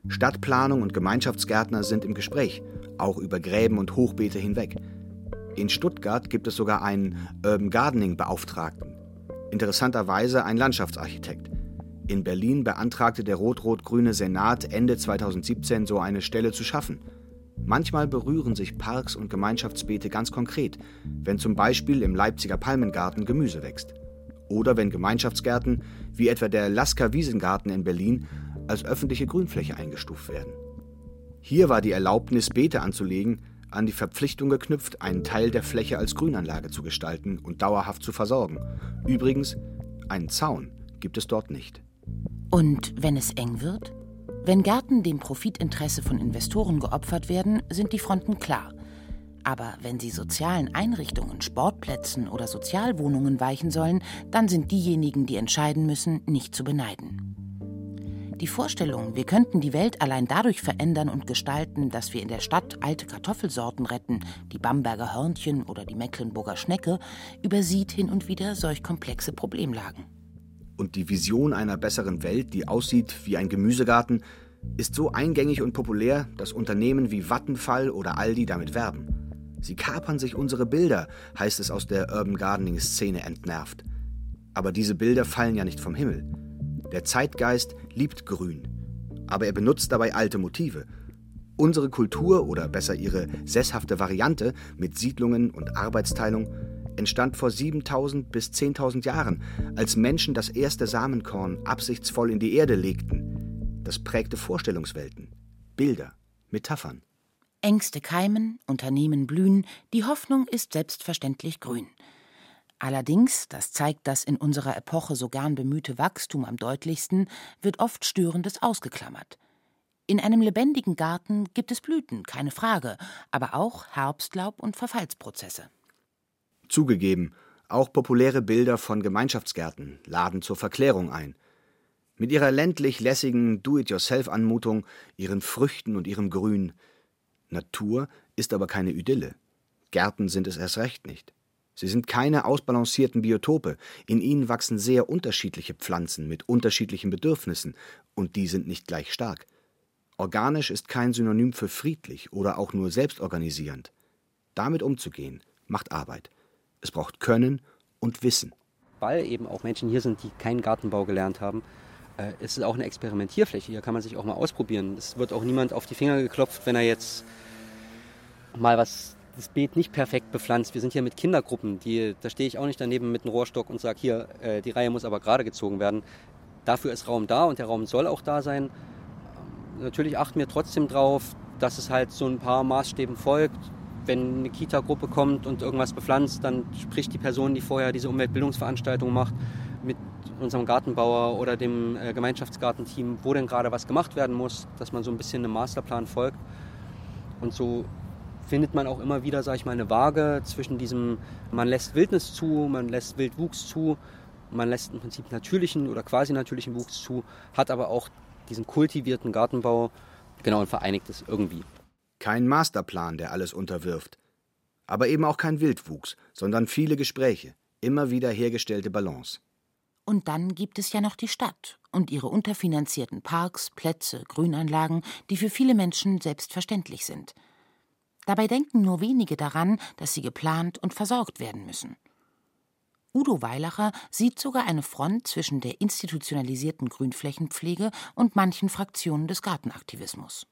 Stadtplanung und Gemeinschaftsgärtner sind im Gespräch, auch über Gräben und Hochbeete hinweg. In Stuttgart gibt es sogar einen Urban Gardening Beauftragten. Interessanterweise ein Landschaftsarchitekt. In Berlin beantragte der rot-rot-grüne Senat Ende 2017 so eine Stelle zu schaffen. Manchmal berühren sich Parks und Gemeinschaftsbeete ganz konkret, wenn zum Beispiel im Leipziger Palmengarten Gemüse wächst. Oder wenn Gemeinschaftsgärten, wie etwa der Lasker Wiesengarten in Berlin, als öffentliche Grünfläche eingestuft werden. Hier war die Erlaubnis, Beete anzulegen, an die Verpflichtung geknüpft, einen Teil der Fläche als Grünanlage zu gestalten und dauerhaft zu versorgen. Übrigens, einen Zaun gibt es dort nicht.
Und wenn es eng wird? Wenn Gärten dem Profitinteresse von Investoren geopfert werden, sind die Fronten klar. Aber wenn sie sozialen Einrichtungen, Sportplätzen oder Sozialwohnungen weichen sollen, dann sind diejenigen, die entscheiden müssen, nicht zu beneiden. Die Vorstellung, wir könnten die Welt allein dadurch verändern und gestalten, dass wir in der Stadt alte Kartoffelsorten retten, die Bamberger Hörnchen oder die Mecklenburger Schnecke, übersieht hin und wieder solch komplexe Problemlagen.
Und die Vision einer besseren Welt, die aussieht wie ein Gemüsegarten, ist so eingängig und populär, dass Unternehmen wie Vattenfall oder Aldi damit werben. Sie kapern sich unsere Bilder, heißt es aus der Urban Gardening-Szene entnervt. Aber diese Bilder fallen ja nicht vom Himmel. Der Zeitgeist liebt Grün, aber er benutzt dabei alte Motive. Unsere Kultur oder besser ihre sesshafte Variante mit Siedlungen und Arbeitsteilung entstand vor 7000 bis 10.000 Jahren, als Menschen das erste Samenkorn absichtsvoll in die Erde legten. Das prägte Vorstellungswelten, Bilder, Metaphern.
Ängste keimen, Unternehmen blühen, die Hoffnung ist selbstverständlich grün. Allerdings, das zeigt das in unserer Epoche so gern bemühte Wachstum am deutlichsten, wird oft Störendes ausgeklammert. In einem lebendigen Garten gibt es Blüten, keine Frage, aber auch Herbstlaub und Verfallsprozesse.
Zugegeben, auch populäre Bilder von Gemeinschaftsgärten laden zur Verklärung ein. Mit ihrer ländlich lässigen Do-it-yourself-Anmutung, ihren Früchten und ihrem Grün. Natur ist aber keine Idylle. Gärten sind es erst recht nicht. Sie sind keine ausbalancierten Biotope. In ihnen wachsen sehr unterschiedliche Pflanzen mit unterschiedlichen Bedürfnissen, und die sind nicht gleich stark. Organisch ist kein Synonym für friedlich oder auch nur selbstorganisierend. Damit umzugehen, macht Arbeit. Es braucht Können und Wissen.
Weil eben auch Menschen hier sind, die keinen Gartenbau gelernt haben, äh, ist es auch eine Experimentierfläche. Hier kann man sich auch mal ausprobieren. Es wird auch niemand auf die Finger geklopft, wenn er jetzt mal was das Beet nicht perfekt bepflanzt. Wir sind hier mit Kindergruppen, die, da stehe ich auch nicht daneben mit einem Rohrstock und sage, hier, äh, die Reihe muss aber gerade gezogen werden. Dafür ist Raum da und der Raum soll auch da sein. Ähm, natürlich achten wir trotzdem drauf, dass es halt so ein paar Maßstäben folgt. Wenn eine Kita-Gruppe kommt und irgendwas bepflanzt, dann spricht die Person, die vorher diese Umweltbildungsveranstaltung macht, mit unserem Gartenbauer oder dem äh, Gemeinschaftsgartenteam, wo denn gerade was gemacht werden muss, dass man so ein bisschen einem Masterplan folgt. Und so findet man auch immer wieder, sage ich mal, eine Waage zwischen diesem, man lässt Wildnis zu, man lässt Wildwuchs zu, man lässt im Prinzip natürlichen oder quasi natürlichen Wuchs zu, hat aber auch diesen kultivierten Gartenbau, genau, und vereinigt es irgendwie.
Kein Masterplan, der alles unterwirft. Aber eben auch kein Wildwuchs, sondern viele Gespräche, immer wieder hergestellte Balance.
Und dann gibt es ja noch die Stadt und ihre unterfinanzierten Parks, Plätze, Grünanlagen, die für viele Menschen selbstverständlich sind – Dabei denken nur wenige daran, dass sie geplant und versorgt werden müssen. Udo Weilacher sieht sogar eine Front zwischen der institutionalisierten Grünflächenpflege und manchen Fraktionen des Gartenaktivismus.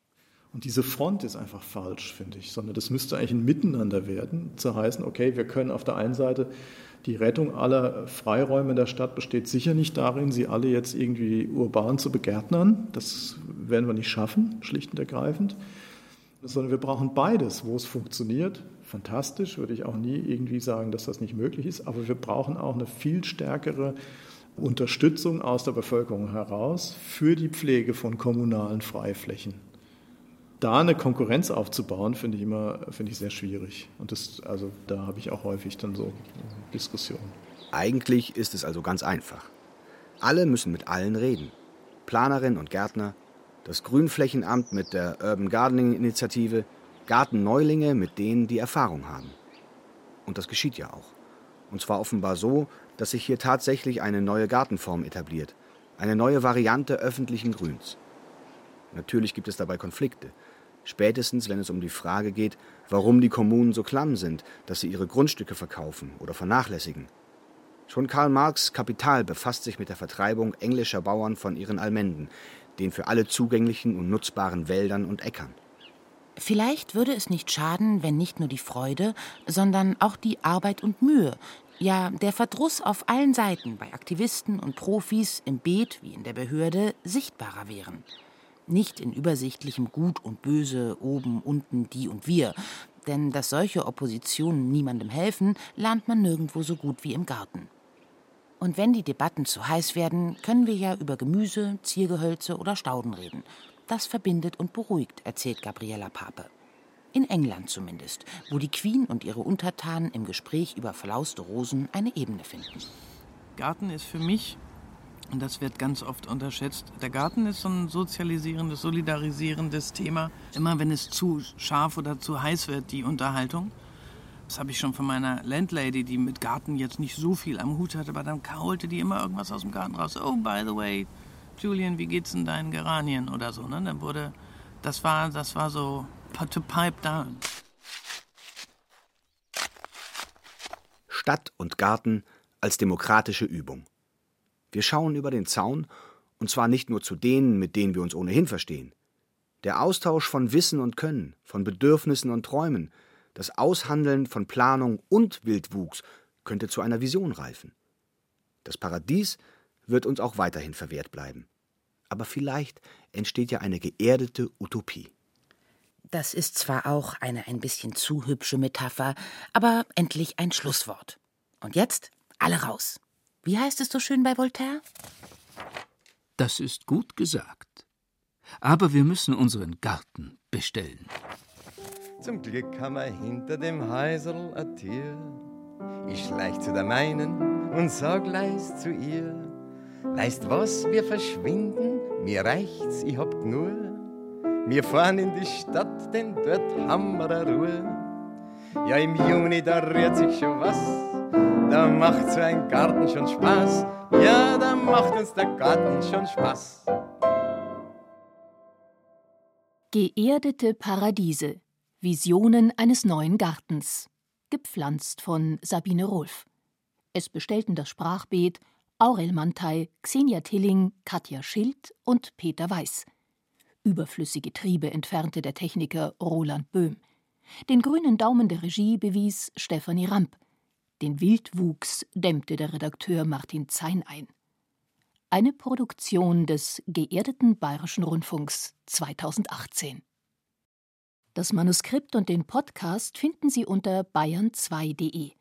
Und diese Front ist einfach falsch, finde ich, sondern das müsste eigentlich ein Miteinander werden, zu heißen, okay, wir können auf der einen Seite die Rettung aller Freiräume in der Stadt besteht sicher nicht darin, sie alle jetzt irgendwie urban zu begärtnern. Das werden wir nicht schaffen, schlicht und ergreifend sondern wir brauchen beides, wo es funktioniert. Fantastisch, würde ich auch nie irgendwie sagen, dass das nicht möglich ist, aber wir brauchen auch eine viel stärkere Unterstützung aus der Bevölkerung heraus für die Pflege von kommunalen Freiflächen. Da eine Konkurrenz aufzubauen, finde ich immer finde ich sehr schwierig. Und das, also, da habe ich auch häufig dann so Diskussionen.
Eigentlich ist es also ganz einfach. Alle müssen mit allen reden. Planerin und Gärtner, das Grünflächenamt mit der Urban Gardening Initiative, Gartenneulinge mit denen, die Erfahrung haben. Und das geschieht ja auch. Und zwar offenbar so, dass sich hier tatsächlich eine neue Gartenform etabliert, eine neue Variante öffentlichen Grüns. Natürlich gibt es dabei Konflikte, spätestens wenn es um die Frage geht, warum die Kommunen so klamm sind, dass sie ihre Grundstücke verkaufen oder vernachlässigen. Schon Karl Marx Kapital befasst sich mit der Vertreibung englischer Bauern von ihren Almenden, den für alle zugänglichen und nutzbaren Wäldern und Äckern.
Vielleicht würde es nicht schaden, wenn nicht nur die Freude, sondern auch die Arbeit und Mühe, ja der Verdruss auf allen Seiten bei Aktivisten und Profis im Beet wie in der Behörde sichtbarer wären. Nicht in übersichtlichem Gut und Böse, oben, unten, die und wir. Denn dass solche Oppositionen niemandem helfen, lernt man nirgendwo so gut wie im Garten. Und wenn die Debatten zu heiß werden, können wir ja über Gemüse, Ziergehölze oder Stauden reden. Das verbindet und beruhigt, erzählt Gabriela Pape. In England zumindest, wo die Queen und ihre Untertanen im Gespräch über verlauste Rosen eine Ebene finden.
Garten ist für mich, und das wird ganz oft unterschätzt, der Garten ist so ein sozialisierendes, solidarisierendes Thema. Immer wenn es zu scharf oder zu heiß wird, die Unterhaltung. Das habe ich schon von meiner Landlady, die mit Garten jetzt nicht so viel am Hut hatte, aber dann kaulte die immer irgendwas aus dem Garten raus. Oh, by the way, Julian, wie geht's in deinen Geranien oder so, ne? Dann wurde, das war, das war so to pipe down.
Stadt und Garten als demokratische Übung. Wir schauen über den Zaun, und zwar nicht nur zu denen, mit denen wir uns ohnehin verstehen. Der Austausch von Wissen und Können, von Bedürfnissen und Träumen, das Aushandeln von Planung und Wildwuchs könnte zu einer Vision reifen. Das Paradies wird uns auch weiterhin verwehrt bleiben. Aber vielleicht entsteht ja eine geerdete Utopie.
Das ist zwar auch eine ein bisschen zu hübsche Metapher, aber endlich ein Schlusswort. Und jetzt alle raus. Wie heißt es so schön bei Voltaire?
Das ist gut gesagt. Aber wir müssen unseren Garten bestellen.
Zum Glück haben wir hinter dem Häuserl ein Tür. Ich schleich zu der meinen und sag leis zu ihr. Weißt was, wir verschwinden, mir reicht's, ich hab nur. Wir fahren in die Stadt, denn dort haben wir Ruhe. Ja, im Juni, da rührt sich schon was. Da macht so ein Garten schon Spaß. Ja, da macht uns der Garten schon Spaß.
Geerdete Paradiese. Visionen eines neuen Gartens. Gepflanzt von Sabine Rolf. Es bestellten das Sprachbeet Aurel Mantei, Xenia Tilling, Katja Schild und Peter Weiß. Überflüssige Triebe entfernte der Techniker Roland Böhm. Den grünen Daumen der Regie bewies Stefanie Ramp. Den Wildwuchs dämmte der Redakteur Martin Zein ein. Eine Produktion des geerdeten Bayerischen Rundfunks 2018. Das Manuskript und den Podcast finden Sie unter bayern2.de.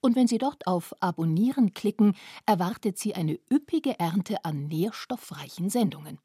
Und wenn Sie dort auf Abonnieren klicken, erwartet Sie eine üppige Ernte an nährstoffreichen Sendungen.